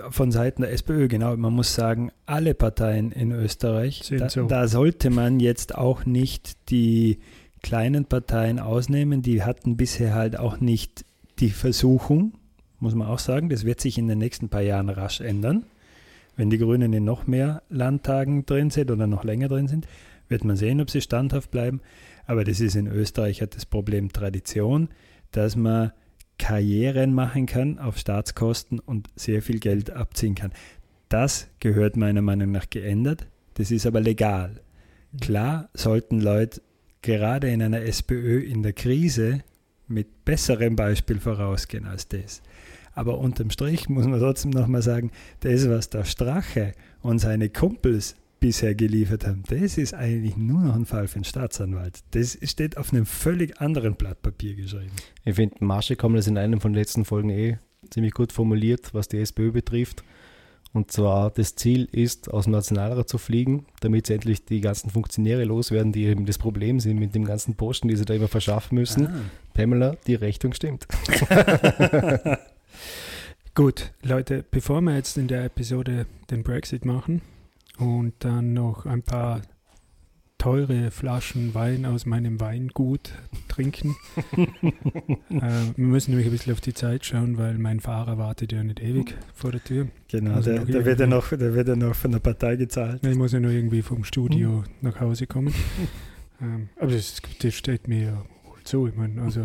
Von Seiten der SPÖ, genau. Man muss sagen, alle Parteien in Österreich, da, so. da sollte man jetzt auch nicht die kleinen Parteien ausnehmen. Die hatten bisher halt auch nicht die Versuchung, muss man auch sagen. Das wird sich in den nächsten paar Jahren rasch ändern. Wenn die Grünen in noch mehr Landtagen drin sind oder noch länger drin sind, wird man sehen, ob sie standhaft bleiben. Aber das ist in Österreich hat das Problem Tradition, dass man Karrieren machen kann auf Staatskosten und sehr viel Geld abziehen kann. Das gehört meiner Meinung nach geändert. Das ist aber legal. Klar sollten Leute gerade in einer SPÖ in der Krise mit besserem Beispiel vorausgehen als das. Aber unterm Strich muss man trotzdem nochmal sagen, das, was der Strache und seine Kumpels bisher geliefert haben, das ist eigentlich nur noch ein Fall für einen Staatsanwalt. Das steht auf einem völlig anderen Blatt Papier geschrieben. Ich finde, Marsche haben das in einem von den letzten Folgen eh ziemlich gut formuliert, was die SPÖ betrifft. Und zwar das Ziel ist, aus dem Nationalrat zu fliegen, damit sie endlich die ganzen Funktionäre loswerden, die eben das Problem sind mit dem ganzen Posten, die sie da immer verschaffen müssen. Ah. Pamela, die Rechnung stimmt. Gut, Leute, bevor wir jetzt in der Episode den Brexit machen und dann noch ein paar teure Flaschen Wein aus meinem Weingut trinken. äh, wir müssen nämlich ein bisschen auf die Zeit schauen, weil mein Fahrer wartet ja nicht ewig vor der Tür. Genau, Also der, der, wird ja noch, der wird ja noch von der Partei gezahlt. Ich muss ja noch irgendwie vom Studio nach Hause kommen. ähm, aber das, das steht mir ja wohl zu. Ich meine, also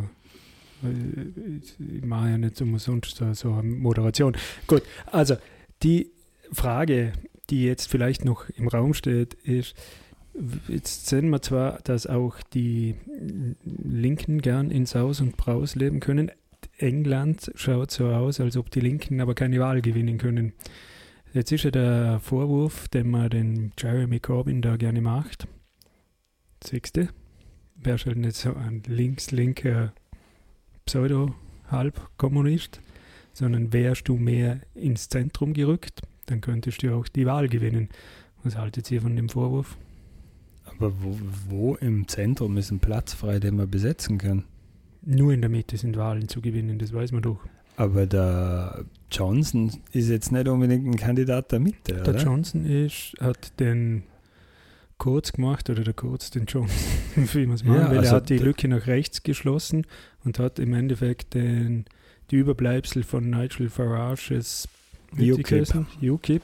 äh, ich, mache ja nicht umsonst so, so eine Moderation. Gut, also die Frage, die jetzt vielleicht noch im Raum steht, ist, jetzt sehen wir zwar, dass auch die Linken gern in Saus und Braus leben können. England schaut so aus, als ob die Linken aber keine Wahl gewinnen können. Jetzt ist ja der Vorwurf, den man den Jeremy Corbyn da gerne macht. Sechste. Wärst halt nicht so ein links-linker Pseudo-Halbkommunist, sondern wärst du mehr ins Zentrum gerückt, dann könntest du auch die Wahl gewinnen. Was haltet ihr von dem Vorwurf? Aber wo, wo im Zentrum ist ein Platz frei, den man besetzen kann? Nur in der Mitte sind Wahlen zu gewinnen, das weiß man doch. Aber der Johnson ist jetzt nicht unbedingt ein Kandidat der Mitte, Der oder? Johnson ist, hat den Kurz gemacht oder der Kurz den Johnson, wie man es machen Ja, will. also er hat die Lücke nach rechts geschlossen und hat im Endeffekt den, die Überbleibsel von Nigel Farages UKIP. UKIP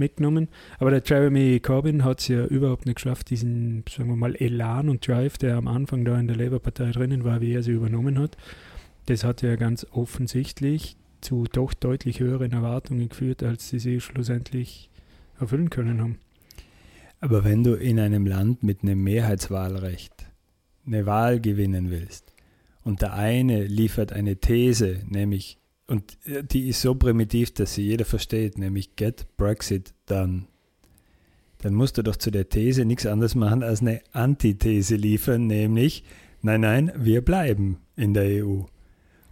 mitgenommen. Aber der Jeremy Corbyn hat es ja überhaupt nicht geschafft, diesen, sagen wir mal, Elan und Drive, der am Anfang da in der Labour-Partei drinnen war, wie er sie übernommen hat. Das hat ja ganz offensichtlich zu doch deutlich höheren Erwartungen geführt, als sie sie schlussendlich erfüllen können haben. Aber wenn du in einem Land mit einem Mehrheitswahlrecht eine Wahl gewinnen willst und der eine liefert eine These, nämlich, und äh, die ist so primitiv, dass sie jeder versteht, nämlich Get Brexit Done, dann musst du doch zu der These nichts anderes machen als eine Antithese liefern, nämlich, nein, nein, wir bleiben in der EU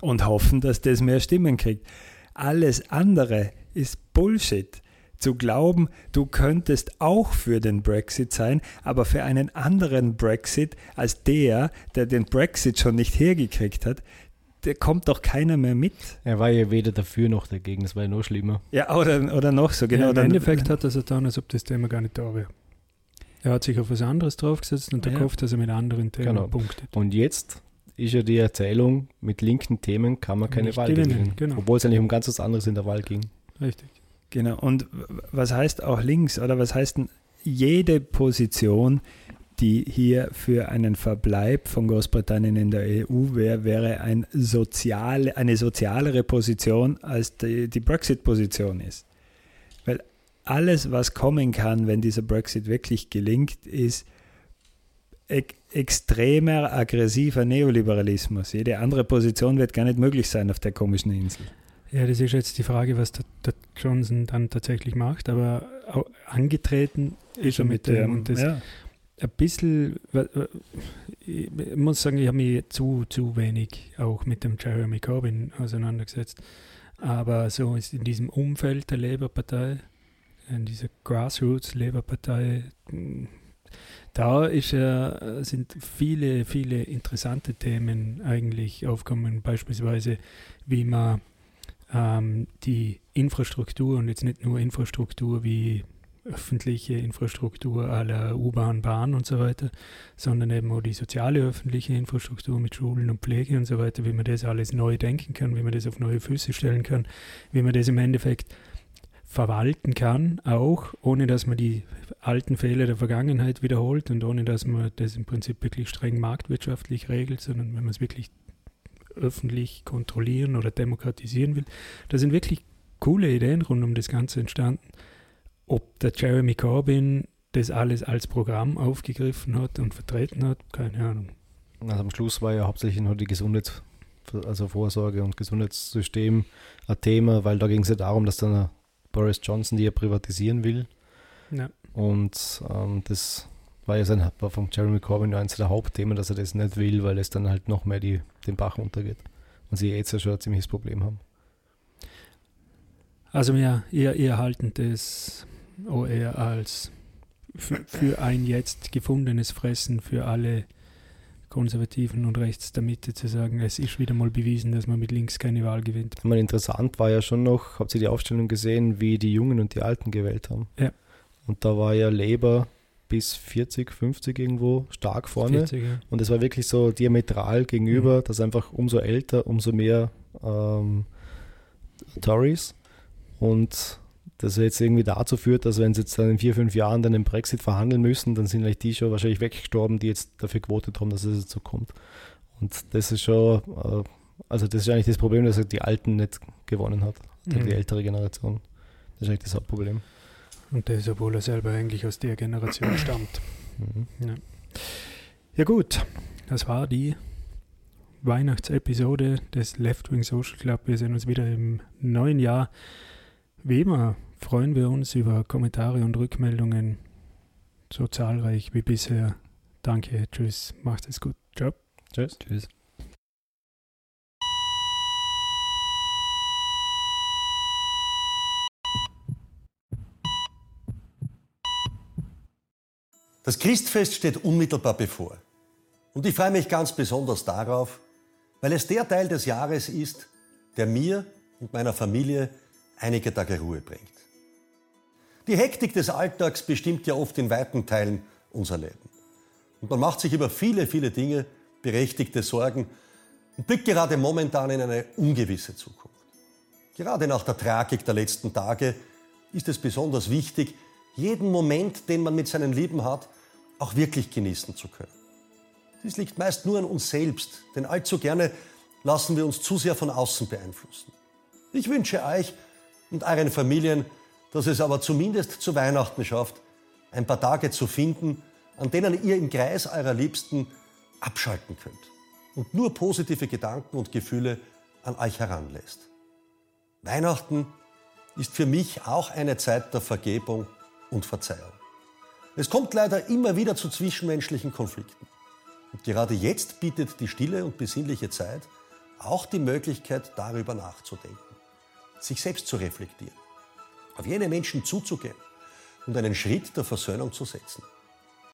und hoffen, dass das mehr Stimmen kriegt. Alles andere ist Bullshit zu glauben, du könntest auch für den Brexit sein, aber für einen anderen Brexit als der, der den Brexit schon nicht hergekriegt hat, da kommt doch keiner mehr mit. Er war ja weder dafür noch dagegen, das war ja noch schlimmer. Ja, oder, oder noch so, genau. ja, Im dann- Endeffekt hat er so getan, als ob das Thema gar nicht da wäre. Er hat sich auf was anderes draufgesetzt und Ja. gehofft, dass er mit anderen Themen Genau. punktet. Und jetzt ist ja die Erzählung, mit linken Themen kann man keine Nicht Wahl gewinnen, gewinnen. genau. Obwohl es eigentlich um ganz was anderes in der Wahl ging. Richtig. Genau, und was heißt auch links oder was heißt denn jede Position, die hier für einen Verbleib von Großbritannien in der EU wäre, wäre ein soziale, eine sozialere Position als die, die Brexit-Position ist. Weil alles, was kommen kann, wenn dieser Brexit wirklich gelingt, ist ek extremer, aggressiver Neoliberalismus. Jede andere Position wird gar nicht möglich sein auf der komischen Insel. Ja, das ist jetzt die Frage, was der, der Johnson dann tatsächlich macht, aber angetreten ist er mit dem. Und das ja. Ein bisschen, ich muss sagen, ich habe mich zu, zu wenig auch mit dem Jeremy Corbyn auseinandergesetzt. Aber so ist in diesem Umfeld der Labour-Partei, in dieser Grassroots-Labour-Partei, da ist ja, sind viele, viele interessante Themen eigentlich aufgekommen. Beispielsweise, wie man ähm, die Infrastruktur und jetzt nicht nur Infrastruktur wie öffentliche Infrastruktur aller U-Bahn, Bahn und so weiter, sondern eben auch die soziale öffentliche Infrastruktur mit Schulen und Pflege und so weiter, wie man das alles neu denken kann, wie man das auf neue Füße stellen kann, wie man das im Endeffekt verwalten kann, auch ohne dass man die alten Fehler der Vergangenheit wiederholt und ohne dass man das im Prinzip wirklich streng marktwirtschaftlich regelt, sondern wenn man es wirklich öffentlich kontrollieren oder demokratisieren will. Da sind wirklich coole Ideen rund um das Ganze entstanden. Ob der Jeremy Corbyn das alles als Programm aufgegriffen hat und vertreten hat, keine Ahnung. Also am Schluss war ja hauptsächlich nur die Gesundheits-, also Vorsorge und Gesundheitssystem ein Thema, weil da ging es ja darum, dass dann Boris Johnson die ja privatisieren will. Ja. Und ähm, das war ja sein, war von Jeremy Corbyn eines der Hauptthemen, dass er das nicht will, weil es dann halt noch mehr die, den Bach runtergeht. Und sie jetzt ja schon ein ziemliches Problem haben. Also ja, eher, eher halten das eher als für, ein jetzt gefundenes Fressen für alle Konservativen und rechts der Mitte zu sagen, es ist wieder mal bewiesen, dass man mit links keine Wahl gewinnt. Ich meine, interessant war ja schon noch, habt ihr die Aufstellung gesehen, wie die Jungen und die Alten gewählt haben? Ja. Und da war ja Labour bis 40, 50 irgendwo stark vorne. 40, ja. Und es war wirklich so diametral gegenüber, dass einfach umso älter, umso mehr ähm, Tories. Und das jetzt irgendwie dazu führt, dass wenn sie jetzt dann in vier, fünf Jahren dann den Brexit verhandeln müssen, dann sind eigentlich die schon wahrscheinlich weggestorben, die jetzt dafür gewotet haben, dass es jetzt so kommt. Und das ist schon, äh, also das ist eigentlich das Problem, dass die Alten nicht gewonnen hat, die, Mhm. die ältere Generation. Das ist eigentlich das Hauptproblem. Und das, obwohl er selber eigentlich aus der Generation stammt. Mhm. Ja. ja gut, das war die Weihnachtsepisode des Left Wing Social Club. Wir sehen uns wieder im neuen Jahr. Wie immer freuen wir uns über Kommentare und Rückmeldungen so zahlreich wie bisher. Danke, tschüss, macht es gut. Ciao. Tschüss. Tschüss. Das Christfest steht unmittelbar bevor. Und ich freue mich ganz besonders darauf, weil es der Teil des Jahres ist, der mir und meiner Familie einige Tage Ruhe bringt. Die Hektik des Alltags bestimmt ja oft in weiten Teilen unser Leben. Und man macht sich über viele, viele Dinge berechtigte Sorgen und blickt gerade momentan in eine ungewisse Zukunft. Gerade nach der Tragik der letzten Tage ist es besonders wichtig, jeden Moment, den man mit seinen Lieben hat, auch wirklich genießen zu können. Dies liegt meist nur an uns selbst, denn allzu gerne lassen wir uns zu sehr von außen beeinflussen. Ich wünsche euch und euren Familien, dass es aber zumindest zu Weihnachten schafft, ein paar Tage zu finden, an denen ihr im Kreis eurer Liebsten abschalten könnt und nur positive Gedanken und Gefühle an euch heranlässt. Weihnachten ist für mich auch eine Zeit der Vergebung und Verzeihung. Es kommt leider immer wieder zu zwischenmenschlichen Konflikten. Und gerade jetzt bietet die stille und besinnliche Zeit auch die Möglichkeit, darüber nachzudenken, sich selbst zu reflektieren, auf jene Menschen zuzugehen und einen Schritt der Versöhnung zu setzen.